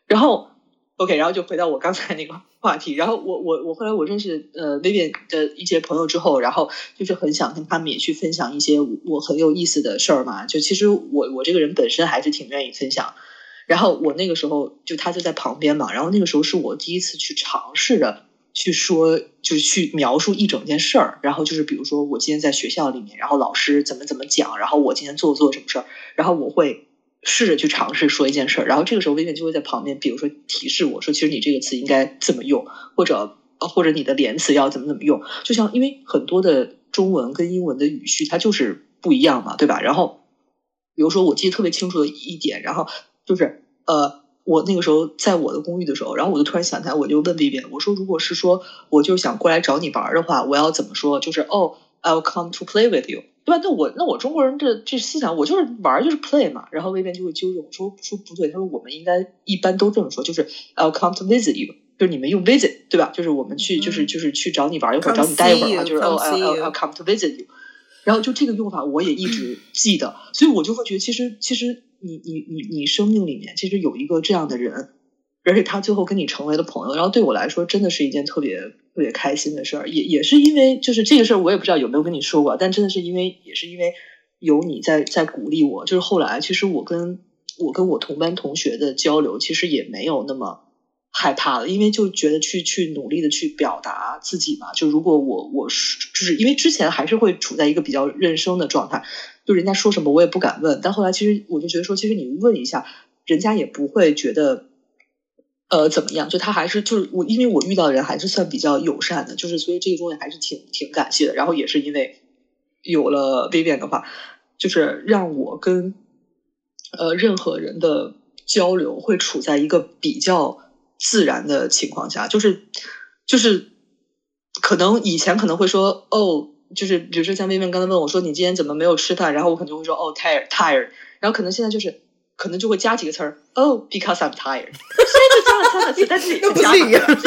然后，OK，然后就回到我刚才那个话题。然后我我我后来我认识呃 Vivian 的一些朋友之后，然后就是很想跟他们也去分享一些我很有意思的事儿嘛。就其实我我这个人本身还是挺愿意分享。然后我那个时候就他就在旁边嘛。然后那个时候是我第一次去尝试着去说，就是去描述一整件事儿。然后就是比如说我今天在学校里面，然后老师怎么怎么讲，然后我今天做做什么事儿，然后我会。试着去尝试说一件事儿，然后这个时候薇薇就会在旁边，比如说提示我说，其实你这个词应该怎么用，或者或者你的连词要怎么怎么用。就像因为很多的中文跟英文的语序它就是不一样嘛，对吧？然后比如说我记得特别清楚的一点，然后就是呃，我那个时候在我的公寓的时候，然后我就突然想起来，我就问薇薇，我说如果是说我就想过来找你玩的话，我要怎么说？就是哦，I'll come to play with you。对吧？那我那我中国人这这思想，我就是玩就是 play 嘛。然后薇薇就会纠正我说说不对，他说我们应该一般都这么说，就是 I'll come to visit you，就是你们用 visit 对吧？就是我们去、嗯、就是就是去找你玩一会儿，找你待一会儿啊，就是 I'll I'll I'll come to visit you。然后就这个用法我也一直记得，所以我就会觉得其实其实你你你你生命里面其实有一个这样的人。而且他最后跟你成为了朋友，然后对我来说真的是一件特别特别开心的事儿，也也是因为就是这个事儿，我也不知道有没有跟你说过，但真的是因为也是因为有你在在鼓励我，就是后来其实我跟我跟我同班同学的交流，其实也没有那么害怕了，因为就觉得去去努力的去表达自己嘛，就如果我我是就是因为之前还是会处在一个比较认生的状态，就人家说什么我也不敢问，但后来其实我就觉得说，其实你问一下，人家也不会觉得。呃，怎么样？就他还是就是我，因为我遇到的人还是算比较友善的，就是所以这个东西还是挺挺感谢的。然后也是因为有了 Vivian 的话，就是让我跟呃任何人的交流会处在一个比较自然的情况下，就是就是可能以前可能会说哦，就是比如说像 Vivian 刚才问我说你今天怎么没有吃饭，然后我可能就会说哦 tired tired，然后可能现在就是。可能就会加几个词儿，Oh, because I'm tired。虽然就加了三个词，但是也 不是一样。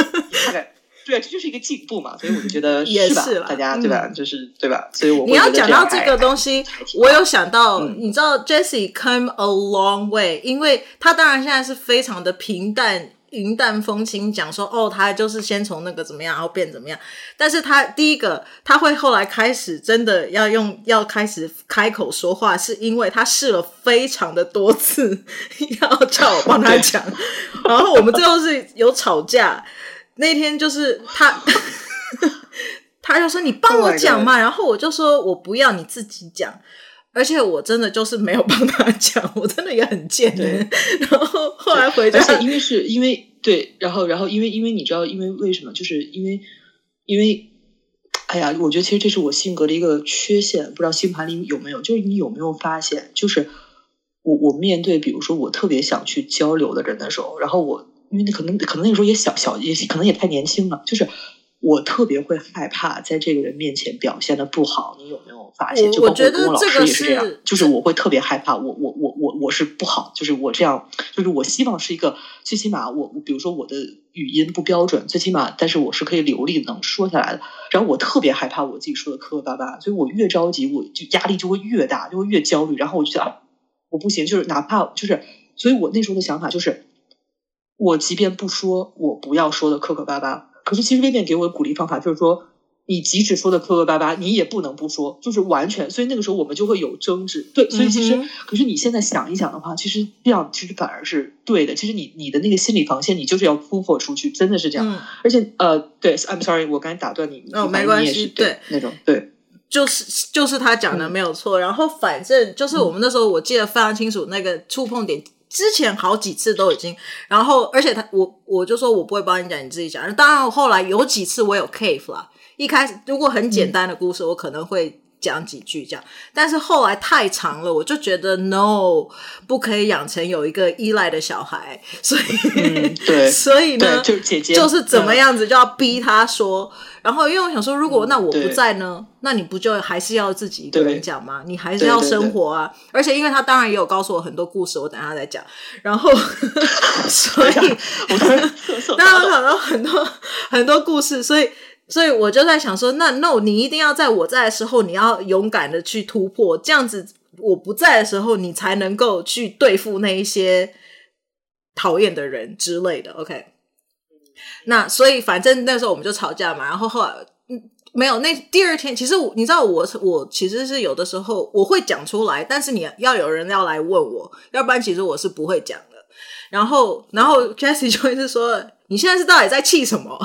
对，这就是一个进步嘛，所以我就觉得也是吧，大家对吧？就是对吧？所以我你要讲到这个东西，我有想到，你知道 Jessie come a long way，因为他当然现在是非常的平淡。云淡风轻讲说哦，他就是先从那个怎么样，然后变怎么样。但是他第一个，他会后来开始真的要用，要开始开口说话，是因为他试了非常的多次，要叫我帮他讲。然后我们最后是有吵架，那天就是他，他就说你帮我讲嘛，然后我就说我不要，你自己讲。而且我真的就是没有帮他 讲，我真的也很贱。对，然后后来回家，而且因为是因为对，然后然后因为因为你知道，因为为什么？就是因为因为，哎呀，我觉得其实这是我性格的一个缺陷，不知道星盘里有没有？就是你有没有发现，就是我我面对比如说我特别想去交流的人的时候，然后我因为可能可能那个时候也小小也可能也太年轻了，就是。我特别会害怕在这个人面前表现的不好，你有没有发现？就包括跟我老师也是这样，就是我会特别害怕，我我我我我是不好，就是我这样，就是我希望是一个最起码我比如说我的语音不标准，最起码但是我是可以流利能说下来的。然后我特别害怕我自己说的磕磕巴巴，所以我越着急，我就压力就会越大，就会越焦虑。然后我就想啊，我不行，就是哪怕就是，所以我那时候的想法就是，我即便不说，我不要说的磕磕巴巴。可是其实薇薇给我的鼓励方法就是说，你即使说的磕磕巴巴，你也不能不说，就是完全。所以那个时候我们就会有争执。对，所以其实，可是你现在想一想的话，其实这样其实反而是对的。其实你你的那个心理防线，你就是要突破出去，真的是这样。嗯、而且呃，对，I'm sorry，我刚才打断你。哦，没关系，对，对那种对，就是就是他讲的没有错。嗯、然后反正就是我们那时候我记得非常清楚，那个触碰点。之前好几次都已经，然后而且他我我就说我不会帮你讲，你自己讲。当然后来有几次我有 cave 啦。一开始如果很简单的故事，我可能会讲几句这样。但是后来太长了，我就觉得 no，不可以养成有一个依赖的小孩。所以，嗯、对，所以呢，就是姐姐就是怎么样子就要逼他说。然后，因为我想说，如果那我不在呢，那你不就还是要自己一个人讲吗？你还是要生活啊。而且，因为他当然也有告诉我很多故事，我等下再讲。然后，所以，我当然想到很多很多故事，所以，所以我就在想说，那 no，你一定要在我在的时候，你要勇敢的去突破，这样子我不在的时候，你才能够去对付那一些讨厌的人之类的。OK。那所以反正那时候我们就吵架嘛，然后后来嗯没有，那第二天其实你知道我我其实是有的时候我会讲出来，但是你要有人要来问我，要不然其实我是不会讲的。然后然后 Jessie 就会是说，你现在是到底在气什么？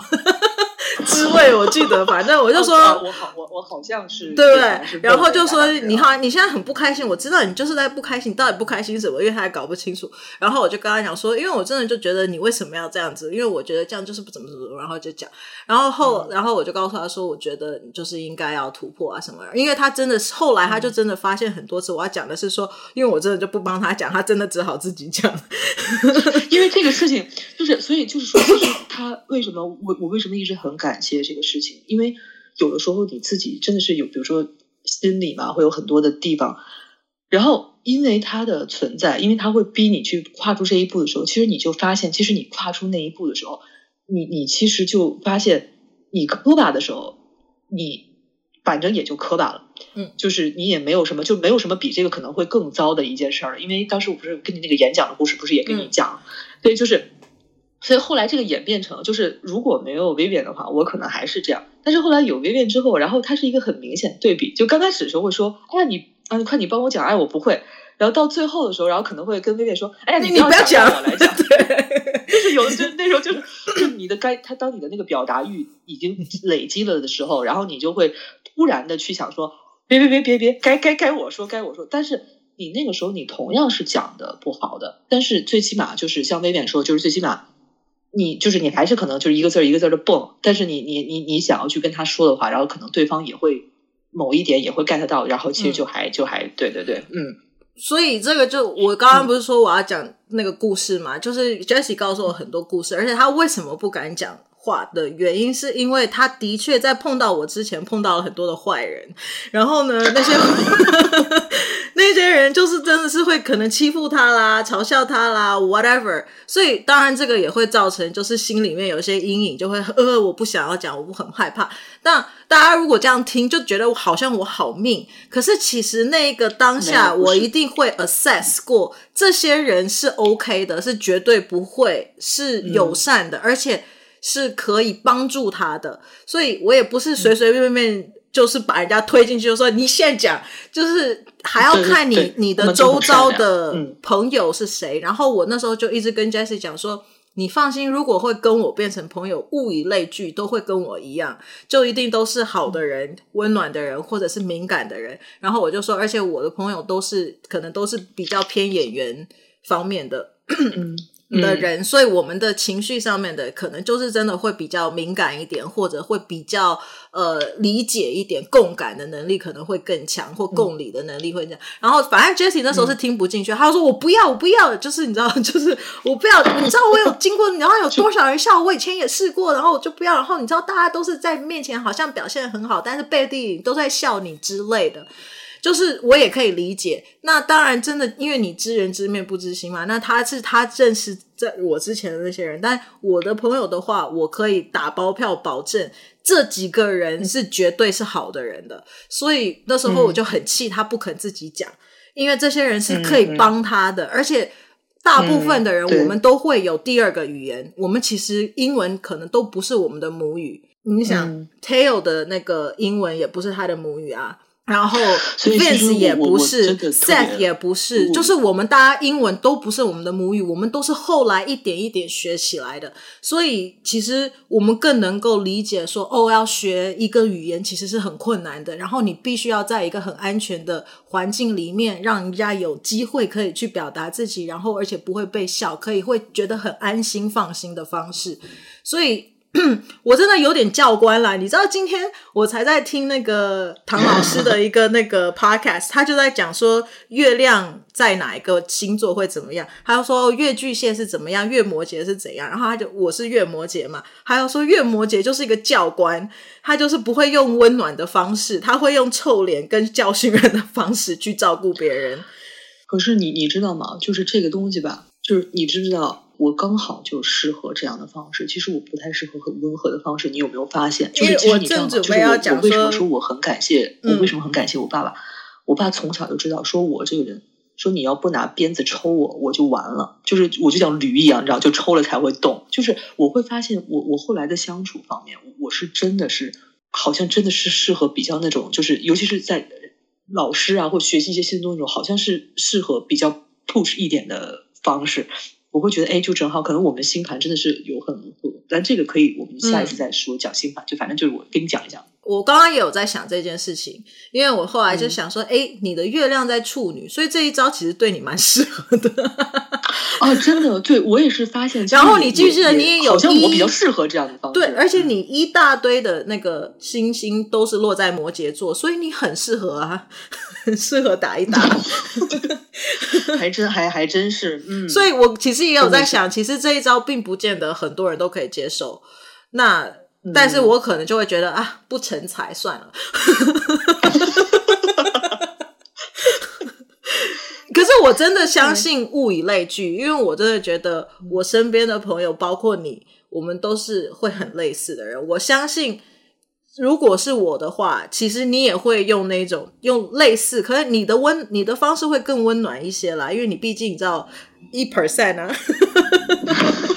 滋味，我记得，反正我就说，我好，我我好像是，对不对？然后就说，你好，你现在很不开心，我知道你就是在不开心，你到底不开心什么？因为他还搞不清楚。然后我就跟他讲说，因为我真的就觉得你为什么要这样子？因为我觉得这样就是不怎么怎么。然后就讲，然后后，然后我就告诉他说，我觉得你就是应该要突破啊什么。因为他真的是后来他就真的发现很多次，我要讲的是说，因为我真的就不帮他讲，他真的只好自己讲。因为这个事情就是，所以就是说，就是他为什么我我为什么一直很感谢这个事情？因为有的时候你自己真的是有，比如说心里嘛，会有很多的地方，然后因为它的存在，因为它会逼你去跨出这一步的时候，其实你就发现，其实你跨出那一步的时候，你你其实就发现，你磕巴的时候，你反正也就磕巴了，嗯，就是你也没有什么，就没有什么比这个可能会更糟的一件事儿。因为当时我不是跟你那个演讲的故事，不是也跟你讲，嗯、对，就是。所以后来这个演变成，就是如果没有 Vivian 的话，我可能还是这样。但是后来有 Vivian 之后，然后它是一个很明显对比。就刚开始的时候会说，哎呀你啊，你快你帮我讲，哎我不会。然后到最后的时候，然后可能会跟 Vivian 说，哎呀你不要讲，我来讲。对，就是有的就那时候就是，就你的该他当你的那个表达欲已经累积了的时候，然后你就会突然的去想说，别别别别别，该该该我说该我说。但是你那个时候你同样是讲的不好的，但是最起码就是像 Vivian 说，就是最起码。你就是你还是可能就是一个字儿一个字儿的蹦，但是你你你你想要去跟他说的话，然后可能对方也会某一点也会 get 到，然后其实就还、嗯、就还对对对，嗯。所以这个就我刚刚不是说我要讲那个故事嘛，嗯、就是 Jessie 告诉我很多故事，而且他为什么不敢讲话的原因，是因为他的确在碰到我之前碰到了很多的坏人，然后呢那些。那些人就是真的是会可能欺负他啦，嘲笑他啦，whatever。所以当然这个也会造成，就是心里面有些阴影，就会呃，我不想要讲，我不很害怕。但大家如果这样听，就觉得好像我好命。可是其实那个当下，我一定会 assess 过，这些人是 OK 的，是绝对不会是友善的，嗯、而且是可以帮助他的。所以我也不是随随便便、嗯。就是把人家推进去，就说你现在讲，就是还要看你你的周遭的朋友是谁。然后我那时候就一直跟 Jessie 讲说，你放心，如果会跟我变成朋友，物以类聚，都会跟我一样，就一定都是好的人、温暖的人，或者是敏感的人。然后我就说，而且我的朋友都是可能都是比较偏演员方面的。的人，所以我们的情绪上面的可能就是真的会比较敏感一点，或者会比较呃理解一点，共感的能力可能会更强，或共理的能力会这样。嗯、然后反正 Jessie 那时候是听不进去，嗯、他说我不要，我不要，就是你知道，就是我不要，你知道我有经过，然后有多少人笑，我以前也试过，然后我就不要。然后你知道大家都是在面前好像表现得很好，但是背地里都在笑你之类的。就是我也可以理解，那当然真的，因为你知人知面不知心嘛。那他是他认识在我之前的那些人，但我的朋友的话，我可以打包票保证这几个人是绝对是好的人的。所以那时候我就很气，他不肯自己讲，嗯、因为这些人是可以帮他的，嗯、而且大部分的人我们都会有第二个语言，嗯、我们其实英文可能都不是我们的母语。你想、嗯、Tail 的那个英文也不是他的母语啊。然后 Vince 也不是，Seth 也不是，就是我们大家英文都不是我们的母语，我们都是后来一点一点学起来的。所以其实我们更能够理解说，哦，要学一个语言其实是很困难的。然后你必须要在一个很安全的环境里面，让人家有机会可以去表达自己，然后而且不会被笑，可以会觉得很安心放心的方式。所以。我真的有点教官了。你知道，今天我才在听那个唐老师的一个 那个 podcast，他就在讲说月亮在哪一个星座会怎么样。他就说月巨蟹是怎么样，月摩羯是怎样。然后他就我是月摩羯嘛，还有说月摩羯就是一个教官，他就是不会用温暖的方式，他会用臭脸跟教训人的方式去照顾别人。可是你你知道吗？就是这个东西吧，就是你知不知道？我刚好就适合这样的方式。其实我不太适合很温和的方式。你有没有发现？就是其实你知道吗？就是我，我为什么说我很感谢？我为什么很感谢我爸爸？我爸从小就知道，说我这个人，说你要不拿鞭子抽我，我就完了。就是我就像驴一样，你知道，就抽了才会动。就是我会发现我，我我后来的相处方面，我是真的是好像真的是适合比较那种，就是尤其是在老师啊，或学习一些新东西，好像是适合比较 push 一点的方式。我会觉得，哎，就正好，可能我们星盘真的是有很多，但这个可以我们下一次再说。讲星盘，就反正就是我跟你讲一讲。我刚刚也有在想这件事情，因为我后来就想说，哎，你的月亮在处女，所以这一招其实对你蛮适合的。哦，真的，对我也是发现。然后你记不记得，你也有，好像我比较适合这样的方式。对，而且你一大堆的那个星星都是落在摩羯座，所以你很适合啊，很适合打一打。还真还还真是，嗯。所以我其实也有在想，其实这一招并不见得很多人都可以接受。那，但是我可能就会觉得啊，不成才算了。可是我真的相信物以类聚，因为我真的觉得我身边的朋友，包括你，我们都是会很类似的人。我相信，如果是我的话，其实你也会用那种用类似，可是你的温你的方式会更温暖一些啦，因为你毕竟你知道一 percent 啊。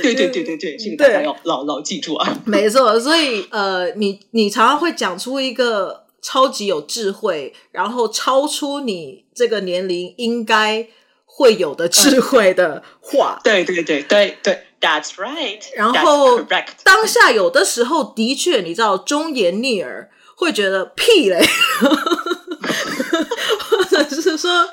对对对对对，这个大家要牢牢记住啊。没错，所以呃，你你常常会讲出一个。超级有智慧，然后超出你这个年龄应该会有的智慧的话。对对对对对，That's right。然后当下有的时候的确，你知道忠言逆耳，会觉得屁嘞，或者是说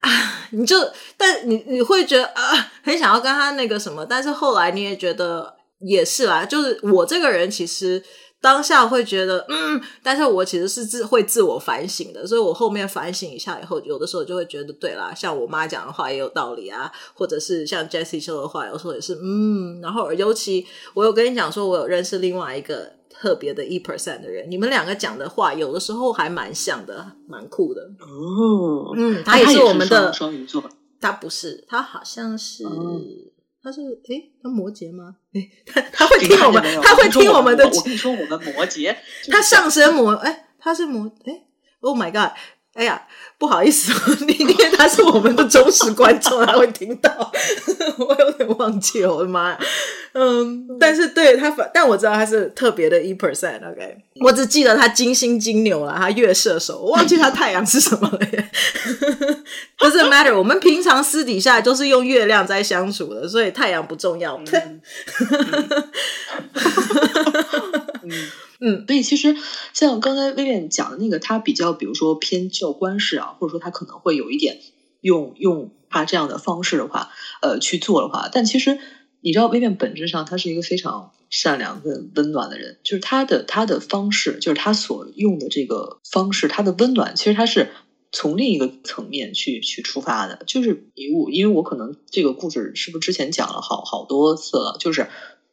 啊，你就但你你会觉得啊，很想要跟他那个什么，但是后来你也觉得也是啦，就是我这个人其实。当下会觉得嗯，但是我其实是自会自我反省的，所以我后面反省一下以后，有的时候就会觉得对啦，像我妈讲的话也有道理啊，或者是像 Jessie 说的话，有时候也是嗯，然后尤其我有跟你讲说，我有认识另外一个特别的一 percent 的人，你们两个讲的话有的时候还蛮像的，蛮酷的哦，嗯，他也是我们的双鱼座，他不是，他好像是。嗯他是诶，他摩羯吗？诶，他他会听我们，他会听我们的。我跟你说，我们摩羯，他上升摩，诶，他是摩，诶，Oh my God！哎呀，不好意思，你因为他是我们的忠实观众，他会听到。我有点忘记了，我的妈呀！嗯，但是对他反，但我知道他是特别的一 percent。OK，我只记得他金星金牛了，他月射手，我忘记他太阳是什么了耶。Doesn't matter，我们平常私底下都是用月亮在相处的，所以太阳不重要。嗯。嗯。嗯，所以其实像刚才薇薇讲的那个，他比较，比如说偏教官式啊，或者说他可能会有一点用用他这样的方式的话，呃，去做的话，但其实你知道，薇薇本质上他是一个非常善良跟温暖的人，就是他的他的方式，就是他所用的这个方式，他的温暖，其实他是从另一个层面去去出发的，就是因为我因为我可能这个故事是不是之前讲了好好多次了，就是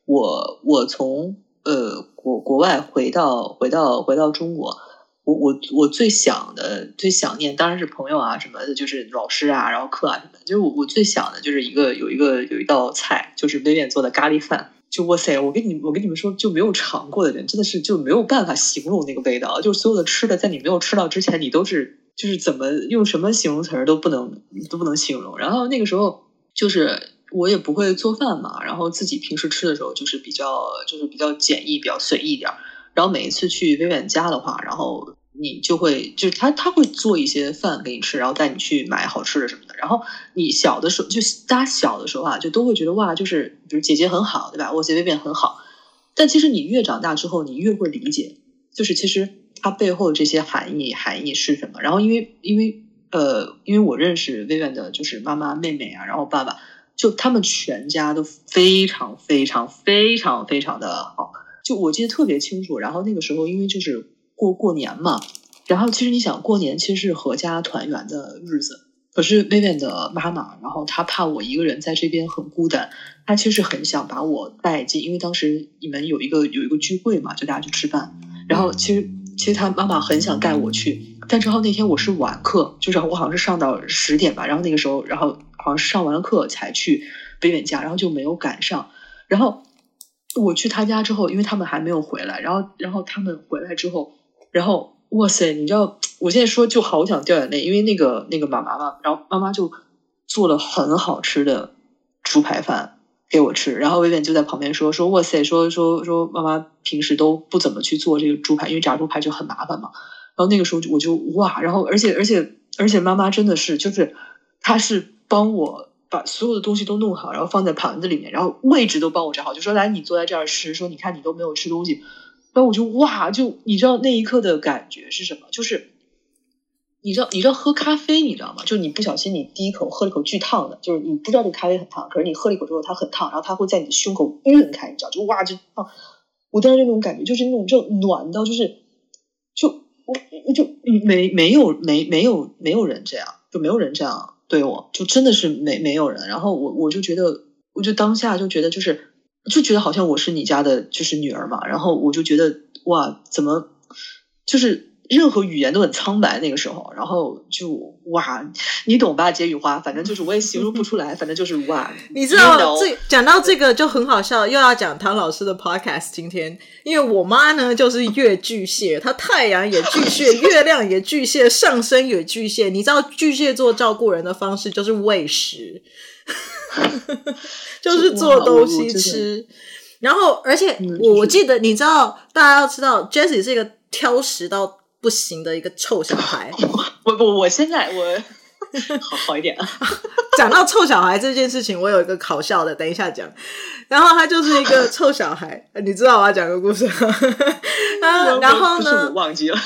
我我从。呃，国国外回到回到回到中国，我我我最想的最想念当然是朋友啊什么的，就是老师啊，然后课啊什么的。就是我我最想的就是一个有一个有一道菜，就是薇薇做的咖喱饭。就哇塞，我跟你我跟你们说，就没有尝过的人真的是就没有办法形容那个味道。就是所有的吃的，在你没有吃到之前，你都是就是怎么用什么形容词儿都不能都不能形容。然后那个时候就是。我也不会做饭嘛，然后自己平时吃的时候就是比较就是比较简易，比较随意一点。然后每一次去薇薇家的话，然后你就会就是他他会做一些饭给你吃，然后带你去买好吃的什么的。然后你小的时候就大家小的时候啊，就都会觉得哇，就是比如姐姐很好，对吧？我姐薇薇很好。但其实你越长大之后，你越会理解，就是其实它背后的这些含义含义是什么。然后因为因为呃，因为我认识薇薇的就是妈妈妹妹啊，然后爸爸。就他们全家都非常非常非常非常的好，就我记得特别清楚。然后那个时候，因为就是过过年嘛，然后其实你想过年其实是阖家团圆的日子，可是 Vivian 的妈妈，然后她怕我一个人在这边很孤单，她其实很想把我带进，因为当时你们有一个有一个聚会嘛，就大家去吃饭，然后其实其实他妈妈很想带我去，但正好那天我是晚课，就是我好像是上到十点吧，然后那个时候，然后。好像是上完了课才去北远家，然后就没有赶上。然后我去他家之后，因为他们还没有回来，然后然后他们回来之后，然后哇塞，你知道，我现在说就好想掉眼泪，因为那个那个妈妈嘛，然后妈妈就做了很好吃的猪排饭给我吃，然后薇薇就在旁边说说哇塞，说说说妈妈平时都不怎么去做这个猪排，因为炸猪排就很麻烦嘛。然后那个时候我就哇，然后而且而且而且妈妈真的是就是她是。帮我把所有的东西都弄好，然后放在盘子里面，然后位置都帮我找好，就说来你坐在这儿吃。说你看你都没有吃东西，然后我就哇，就你知道那一刻的感觉是什么？就是你知道你知道喝咖啡你知道吗？就是你不小心你第一口喝了口巨烫的，就是你不知道这咖啡很烫，可是你喝了一口之后它很烫，然后它会在你的胸口晕开，你知道就哇就烫。我当时那种感觉就是那种正暖到就是就我我就没没有没没有没有人这样，就没有人这样。对我就真的是没没有人，然后我我就觉得，我就当下就觉得就是就觉得好像我是你家的就是女儿嘛，然后我就觉得哇，怎么就是任何语言都很苍白那个时候，然后就哇，你懂吧，解语花，反正就是我也形容不出来，反正就是哇，你知道这讲到这个就很好笑，又要讲唐老师的 podcast，今天因为我妈呢就是月巨蟹，她太阳也巨蟹，月亮也巨蟹，上升也巨蟹，你知道巨蟹座照顾人的方式就是喂食，就是做东西吃，然后而且我我记得你知道，大家要知道，Jessie 是一个挑食到不行的一个臭小孩。我我我现在我好好一点啊。讲到臭小孩这件事情，我有一个搞笑的，等一下讲。然后他就是一个臭小孩，你知道我要讲个故事吗？啊，然后呢？我忘记了。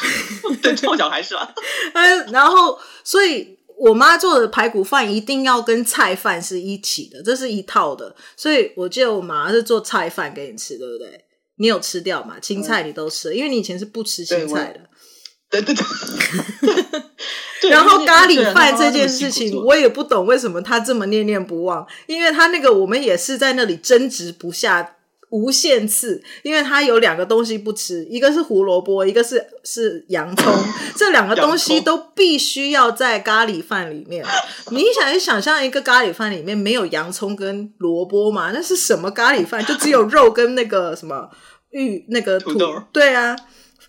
对，臭小孩是吧？嗯，然后所以我妈做的排骨饭一定要跟菜饭是一起的，这是一套的。所以我记得我妈是做菜饭给你吃，对不对？你有吃掉嘛？青菜你都吃，嗯、因为你以前是不吃青菜的。对对对。然后咖喱饭这件事情，我也不懂为什么他这么念念不忘，因为他那个我们也是在那里争执不下无限次，因为他有两个东西不吃，一个是胡萝卜，一个是是洋葱，这两个东西都必须要在咖喱饭里面。你想一想象一个咖喱饭里面没有洋葱跟萝卜嘛？那是什么咖喱饭？就只有肉跟那个什么玉那个土，土豆？对啊。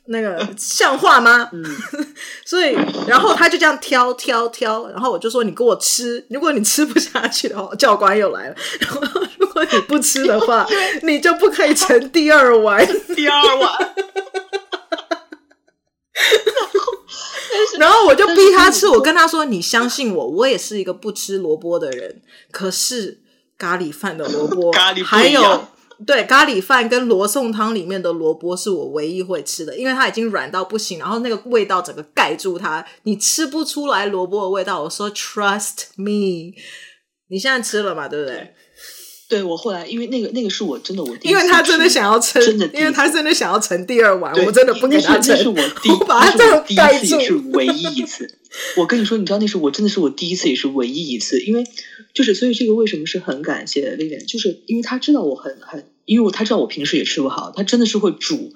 那个像话吗？嗯，所以然后他就这样挑挑挑，然后我就说你给我吃，如果你吃不下去的话，教官又来了。然后如果你不吃的话，你就不可以盛第二碗，第二碗。然后我就逼他吃，我跟他说：“你相信我，我也是一个不吃萝卜的人。可是咖喱饭的萝卜，咖喱还有。”对，咖喱饭跟罗宋汤里面的萝卜是我唯一会吃的，因为它已经软到不行，然后那个味道整个盖住它，你吃不出来萝卜的味道。我说 Trust me，你现在吃了嘛？对不对？对，对我后来因为那个那个是我真的我第一次，因为他真的想要盛，真的，因为他真的想要盛第二碗，我真的不给他盛。是我第，我把它这样盖住，是唯一一次。我跟你说，你知道那是我真的是我第一次，也是唯一一次，因为就是所以这个为什么是很感谢 Vivian，就是因为他知道我很很。因为我他知道我平时也吃不好，他真的是会煮，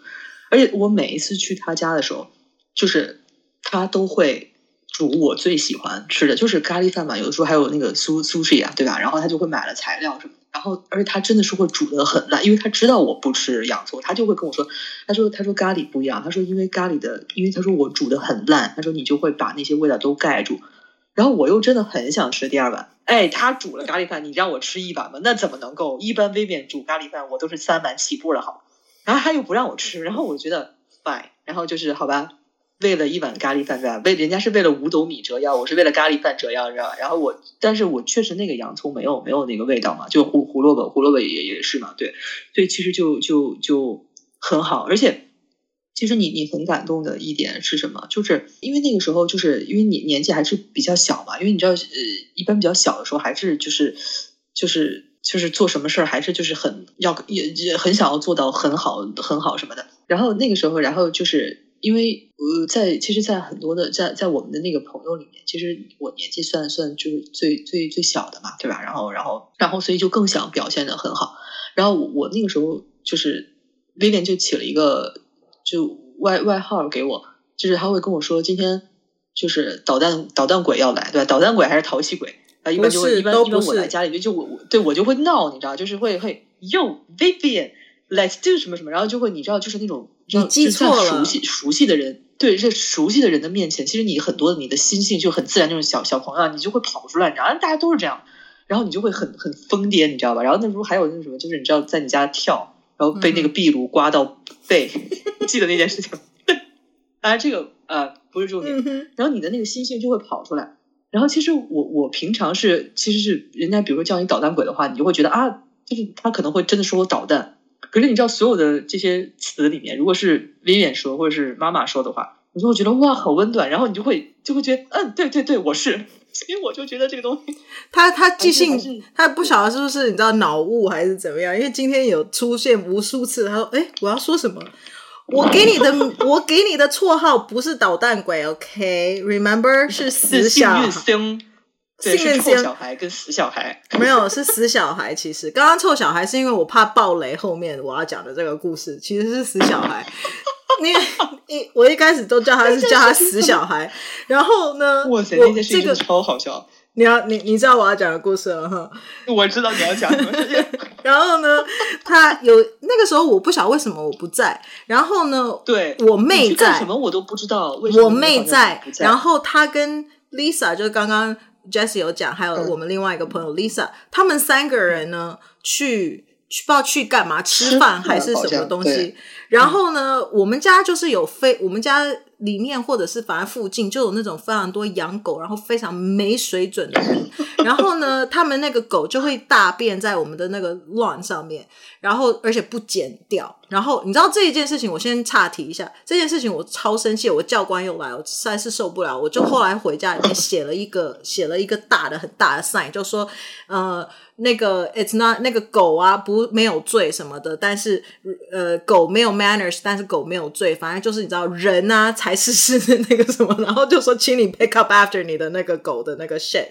而且我每一次去他家的时候，就是他都会煮我最喜欢吃的，就是咖喱饭嘛。有的时候还有那个苏苏式呀，对吧？然后他就会买了材料什么，然后而且他真的是会煮的很烂，因为他知道我不吃洋葱，他就会跟我说，他说他说咖喱不一样，他说因为咖喱的，因为他说我煮的很烂，他说你就会把那些味道都盖住，然后我又真的很想吃第二碗。哎，他煮了咖喱饭，你让我吃一碗吗？那怎么能够？一般微面煮咖喱饭，我都是三碗起步了，好。然后他又不让我吃，然后我觉得 fine，然后就是好吧，为了一碗咖喱饭，对吧？为人家是为了五斗米折腰，我是为了咖喱饭折腰，你知道吧？然后我，但是我确实那个洋葱没有没有那个味道嘛，就胡胡萝卜胡萝卜也也是嘛，对，所以其实就就就很好，而且。其实你你很感动的一点是什么？就是因为那个时候，就是因为你年纪还是比较小嘛，因为你知道，呃，一般比较小的时候还是就是就是就是做什么事儿还是就是很要也也很想要做到很好很好什么的。然后那个时候，然后就是因为呃，在其实，在很多的在在我们的那个朋友里面，其实我年纪算算就是最最最小的嘛，对吧？然后然后然后所以就更想表现的很好。然后我我那个时候就是威廉就起了一个就外外号给我，就是他会跟我说今天就是捣蛋捣蛋鬼要来，对吧？捣蛋鬼还是淘气鬼？啊，一般就会一般一般我来家里就就我我对我就会闹，你知道，就是会会 Yo Vivian，Let's do 什么什么，然后就会你知道就是那种你记错了，熟悉熟悉的人，对这熟悉的人的面前，其实你很多你的心性就很自然，那种小小朋友你就会跑出来，你知道，大家都是这样，然后你就会很很疯癫，你知道吧？然后那时候还有那什么，就是你知道在你家跳，然后被那个壁炉刮到背，嗯、记得那件事情。啊，这个呃不是重点，嗯、然后你的那个心性就会跑出来。然后其实我我平常是其实是人家比如说叫你捣蛋鬼的话，你就会觉得啊，就是他可能会真的说我捣蛋。可是你知道所有的这些词里面，如果是 Vivian 说或者是妈妈说的话，你就会觉得哇好温暖，然后你就会就会觉得嗯对对对我是，所以我就觉得这个东西，他他记性他不晓得是不是你知道脑雾还是怎么样，因为今天有出现无数次，他说哎我要说什么。我给你的，我给你的绰号不是捣蛋鬼，OK？Remember、okay? 是死小孩，幸运星，小孩跟死小孩没有是死小孩。其实刚刚臭小孩是因为我怕暴雷，后面我要讲的这个故事其实是死小孩。你一我一开始都叫他是叫他死小孩，然后呢，哇塞，那件事情超好笑。你要你你知道我要讲的故事了哈？我知道你要讲什么事情。然后呢，他有那个时候我不晓得为什么我不在。然后呢，对，我妹在。什么我都不知道。我妹在。然后他跟 Lisa 就是刚刚 Jessie 有讲，还有我们另外一个朋友 Lisa，他们三个人呢去去不知道去干嘛，吃饭还是什么东西。然后呢，我们家就是有非我们家。里面或者是反正附近就有那种非常多养狗，然后非常没水准的人。然后呢，他们那个狗就会大便在我们的那个 lawn 上面，然后而且不剪掉。然后你知道这一件事情，我先岔题一下。这件事情我超生气，我教官又来，我实在是受不了。我就后来回家里面写了一个写了一个大的很大的 sign，就说呃那个 it's not 那个狗啊不没有罪什么的，但是呃狗没有 manners，但是狗没有罪，反正就是你知道人啊才是 是那个什么。然后就说请你 pick up after 你的那个狗的那个 shit，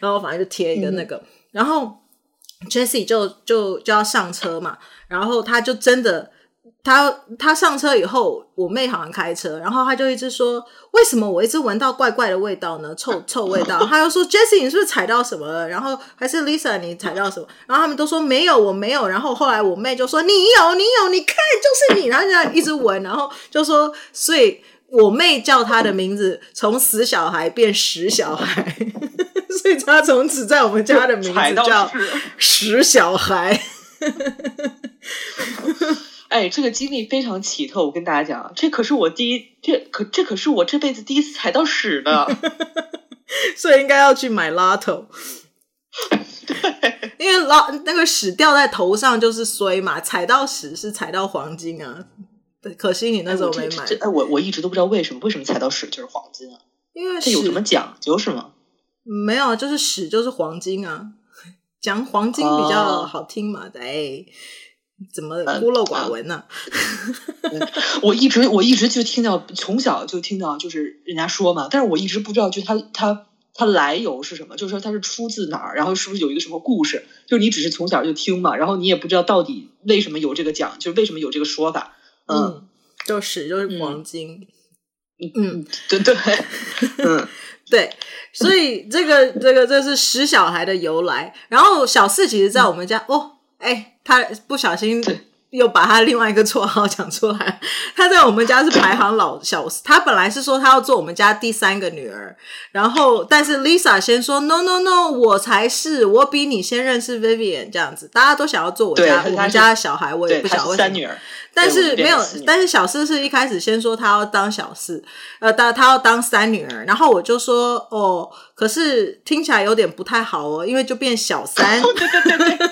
然后反正就贴一个那个，嗯、然后 Jessie 就就就要上车嘛，然后他就真的。他他上车以后，我妹好像开车，然后他就一直说：“为什么我一直闻到怪怪的味道呢？臭臭味道。”他又说：“Jessie，你是不是踩到什么了？”然后还是 Lisa，你踩到什么？然后他们都说没有，我没有。然后后来我妹就说：“你有，你有，你看就是你。”然后就这样一直闻，然后就说：“所以我妹叫他的名字从死小孩变屎小孩，所以他从此在我们家的名字叫屎小孩。”哎，这个经历非常奇特，我跟大家讲，这可是我第一，这可这可是我这辈子第一次踩到屎的，所以应该要去买 Lotto。对，因为老那个屎掉在头上就是衰嘛，踩到屎是踩到黄金啊。可惜你那时候没买。哎，我我一直都不知道为什么，为什么踩到屎就是黄金啊？因为这有什么讲究是吗？没有，就是屎就是黄金啊，讲黄金比较好听嘛，对。哦怎么孤陋寡闻呢？我一直我一直就听到，从小就听到，就是人家说嘛，但是我一直不知道，就他他他来由是什么，就是说他是出自哪儿，然后是不是有一个什么故事？就你只是从小就听嘛，然后你也不知道到底为什么有这个讲，就为什么有这个说法？嗯，嗯就是就是黄金，嗯，嗯对对，嗯 对，所以这个这个这是屎小孩的由来。然后小四其实，在我们家、嗯、哦。哎，他不小心又把他另外一个绰号 讲出来。他在我们家是排行老小，他本来是说他要做我们家第三个女儿，然后但是 Lisa 先说 No No No，我才是，我比你先认识 Vivian 这样子，大家都想要做我家我们家的小孩，我也不晓得为什么。三女儿，但是没有，但是小四是一开始先说他要当小四，呃，当他要当三女儿，然后我就说哦，可是听起来有点不太好哦，因为就变小三。对对对对。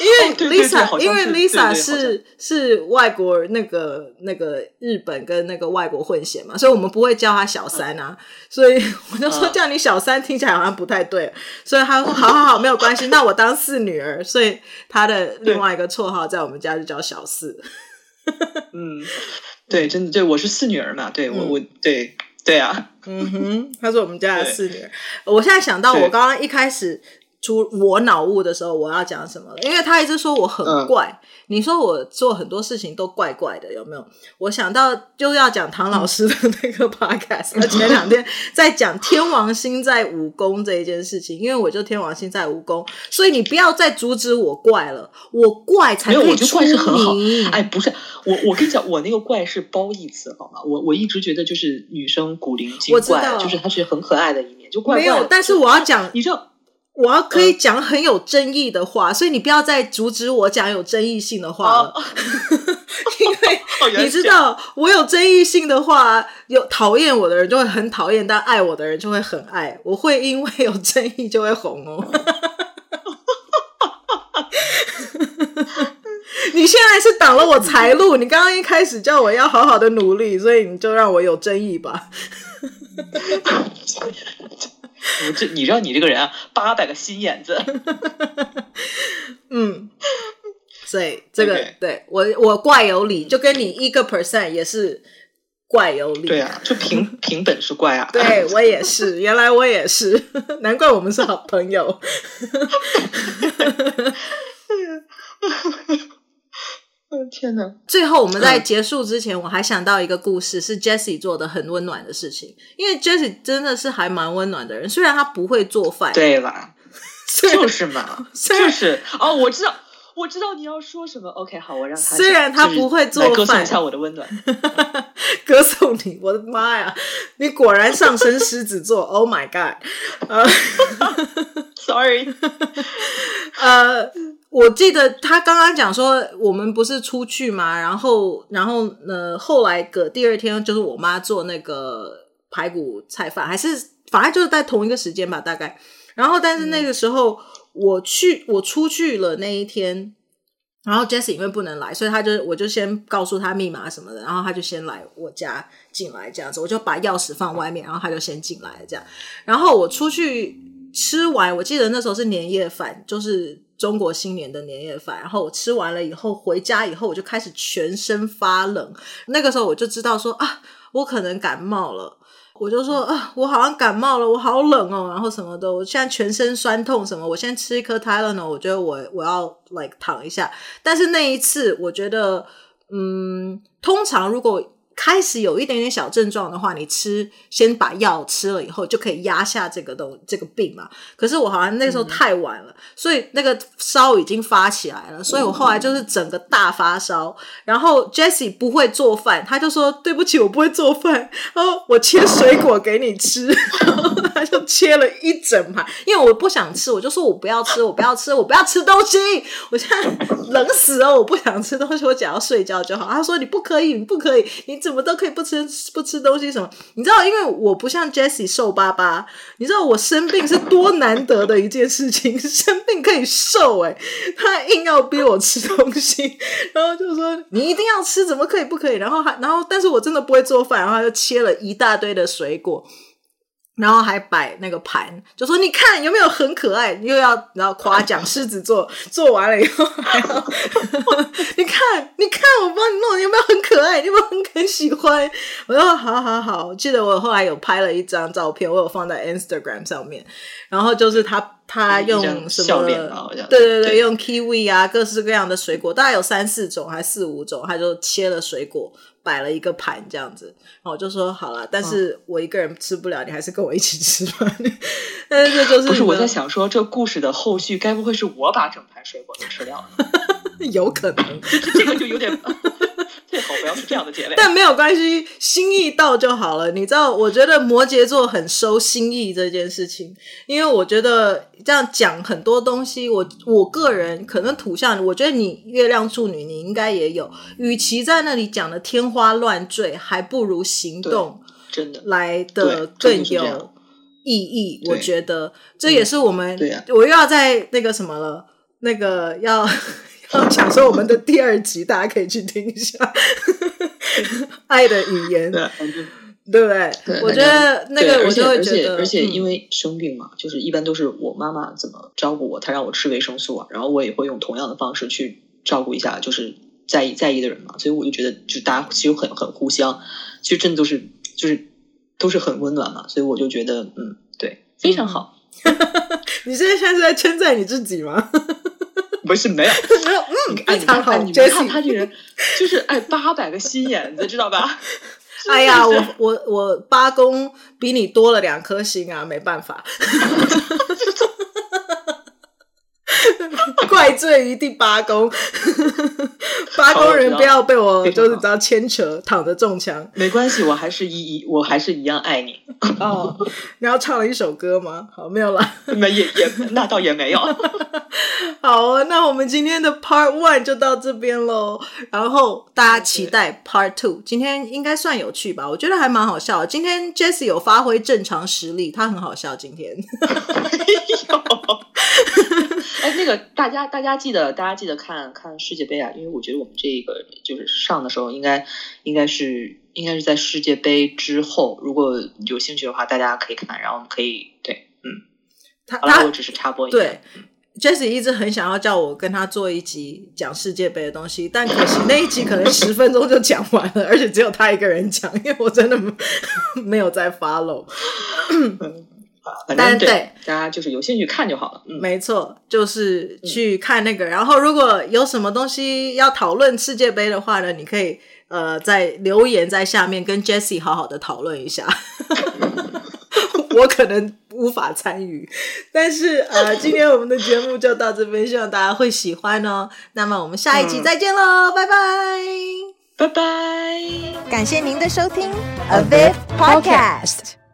因为 Lisa，因为 Lisa 是是。外国那个那个日本跟那个外国混血嘛，所以我们不会叫她小三啊，所以我就说叫你小三听起来好像不太对，所以她说好好好，没有关系，那我当四女儿，所以她的另外一个绰号在我们家就叫小四。嗯，对，真的对，我是四女儿嘛，对我我对对啊，嗯哼，她是我们家的四女儿。我现在想到，我刚刚一开始。出我脑雾的时候，我要讲什么了？因为他一直说我很怪，嗯、你说我做很多事情都怪怪的，有没有？我想到就要讲唐老师的那个 podcast，前两天在讲天王星在五宫这一件事情，因为我就天王星在五宫，所以你不要再阻止我怪了，我怪才对，怪是很好。哎，不是，我我跟你讲，我那个怪是褒义词，好吗？我我一直觉得就是女生古灵精怪，就是她是很可爱的一面，就怪怪没有。但是我要讲，你知道。我要可以讲很有争议的话，嗯、所以你不要再阻止我讲有争议性的话了，哦、因为 你知道我有争议性的话，有讨厌我的人就会很讨厌，但爱我的人就会很爱。我会因为有争议就会红哦。你现在是挡了我财路，你刚刚一开始叫我要好好的努力，所以你就让我有争议吧。我这你知道你这个人啊，八百个心眼子。嗯，所以这个.对我我怪有理，就跟你一个 percent 也是怪有理。对啊，就凭凭本事怪啊。对我也是，原来我也是，难怪我们是好朋友。天哪！最后我们在结束之前，我还想到一个故事，是 Jessie 做的很温暖的事情。因为 Jessie 真的是还蛮温暖的人，虽然他不会做饭，对吧？就是嘛，就是哦，我知道，我知道你要说什么。OK，好，我让他。虽然他不会做饭，歌颂一下我的温暖，歌颂你，我的妈呀！你果然上升狮子座，Oh my God！呃、uh,，Sorry，呃。Uh, 我记得他刚刚讲说，我们不是出去吗？然后，然后呢？后来隔第二天，就是我妈做那个排骨菜饭，还是反正就是在同一个时间吧，大概。然后，但是那个时候我去，我出去了那一天，然后 Jesse 因为不能来，所以他就我就先告诉他密码什么的，然后他就先来我家进来这样子，我就把钥匙放外面，然后他就先进来这样。然后我出去吃完，我记得那时候是年夜饭，就是。中国新年的年夜饭，然后我吃完了以后回家以后，我就开始全身发冷。那个时候我就知道说啊，我可能感冒了。我就说啊，我好像感冒了，我好冷哦，然后什么的，我现在全身酸痛什么。我先吃一颗 Tylenol，我觉得我我要 like 躺一下。但是那一次，我觉得嗯，通常如果开始有一点点小症状的话，你吃先把药吃了以后，就可以压下这个东这个病嘛。可是我好像那时候太晚了，嗯、所以那个烧已经发起来了，所以我后来就是整个大发烧。然后 Jessie 不会做饭，他就说对不起，我不会做饭。然后我切水果给你吃，然后他就切了一整盘，因为我不想吃，我就说我不要吃，我不要吃，我不要吃东西。我现在冷死了，我不想吃东西，我只要睡觉就好。他说你不可以，你不可以，你。怎么都可以不吃不吃东西什么？你知道，因为我不像 Jessie 瘦巴巴，你知道我生病是多难得的一件事情，生病可以瘦诶，他硬要逼我吃东西，然后就说你一定要吃，怎么可以不可以？然后还然后，但是我真的不会做饭，然后他就切了一大堆的水果。然后还摆那个盘，就说你看有没有很可爱？又要然后夸奖狮子座，做完了以后还要你看你看我帮你弄，有没有很可爱？你有没有很很喜欢？我说好好好，我记得我后来有拍了一张照片，我有放在 Instagram 上面。然后就是他他用什么？对对对，对用 kiwi 啊，各式各样的水果，大概有三四种还是四五种，他就切了水果。摆了一个盘这样子，然后我就说好了，但是我一个人吃不了，你还是跟我一起吃吧。但是这就是不是我在想说，这故事的后续该不会是我把整盘水果都吃掉了？有可能，这个就有点。最好不要是这样的结尾，但没有关系，心意到就好了。你知道，我觉得摩羯座很收心意这件事情，因为我觉得这样讲很多东西，我我个人可能土象，我觉得你月亮处女，你应该也有。与其在那里讲的天花乱坠，还不如行动真的来的更有意义。我觉得这也是我们，我又要在那个什么了。那个要 要讲说我们的第二集，大家可以去听一下《爱的语言》。对不对？对，我觉得那个我就会觉得，而且而且因为生病嘛，嗯、就是一般都是我妈妈怎么照顾我，她让我吃维生素啊，然后我也会用同样的方式去照顾一下，就是在意在意的人嘛，所以我就觉得，就大家其实很很互相，其实真的都是就是都是很温暖嘛，所以我就觉得，嗯，对，非常好。你现在现在是在称赞你自己吗？不是，没有，没有，嗯，非常好。你看他这人，就是爱八百个心眼子，知道吧？哎呀，我我我八公比你多了两颗星啊，没办法，怪罪于第八宫，八宫人不要被我就是只要牵扯，躺着中枪。没关系，我还是一一，我还是一样爱你。哦，你要唱了一首歌吗？好，没有了，没也也那倒也没有。好啊，那我们今天的 Part One 就到这边喽。然后大家期待 Part Two，今天应该算有趣吧？我觉得还蛮好笑的。今天 Jessie 有发挥正常实力，他很好笑。今天，哎，那个大家大家记得大家记得看看世界杯啊，因为我觉得我们这个就是上的时候应该应该是应该是在世界杯之后，如果有兴趣的话，大家可以看，然后我们可以对，嗯，他他我只是插播一下。对。Jessie 一直很想要叫我跟他做一集讲世界杯的东西，但可惜那一集可能十分钟就讲完了，而且只有他一个人讲，因为我真的没有在 follow。但对大家就是有兴趣看就好了。嗯、没错，就是去看那个。然后如果有什么东西要讨论世界杯的话呢，你可以呃在留言在下面跟 Jessie 好好的讨论一下。我可能无法参与，但是呃，今天我们的节目就到这边，希望大家会喜欢哦。那么我们下一集再见喽，嗯、拜拜，拜拜，感谢您的收听，A Viv Podcast。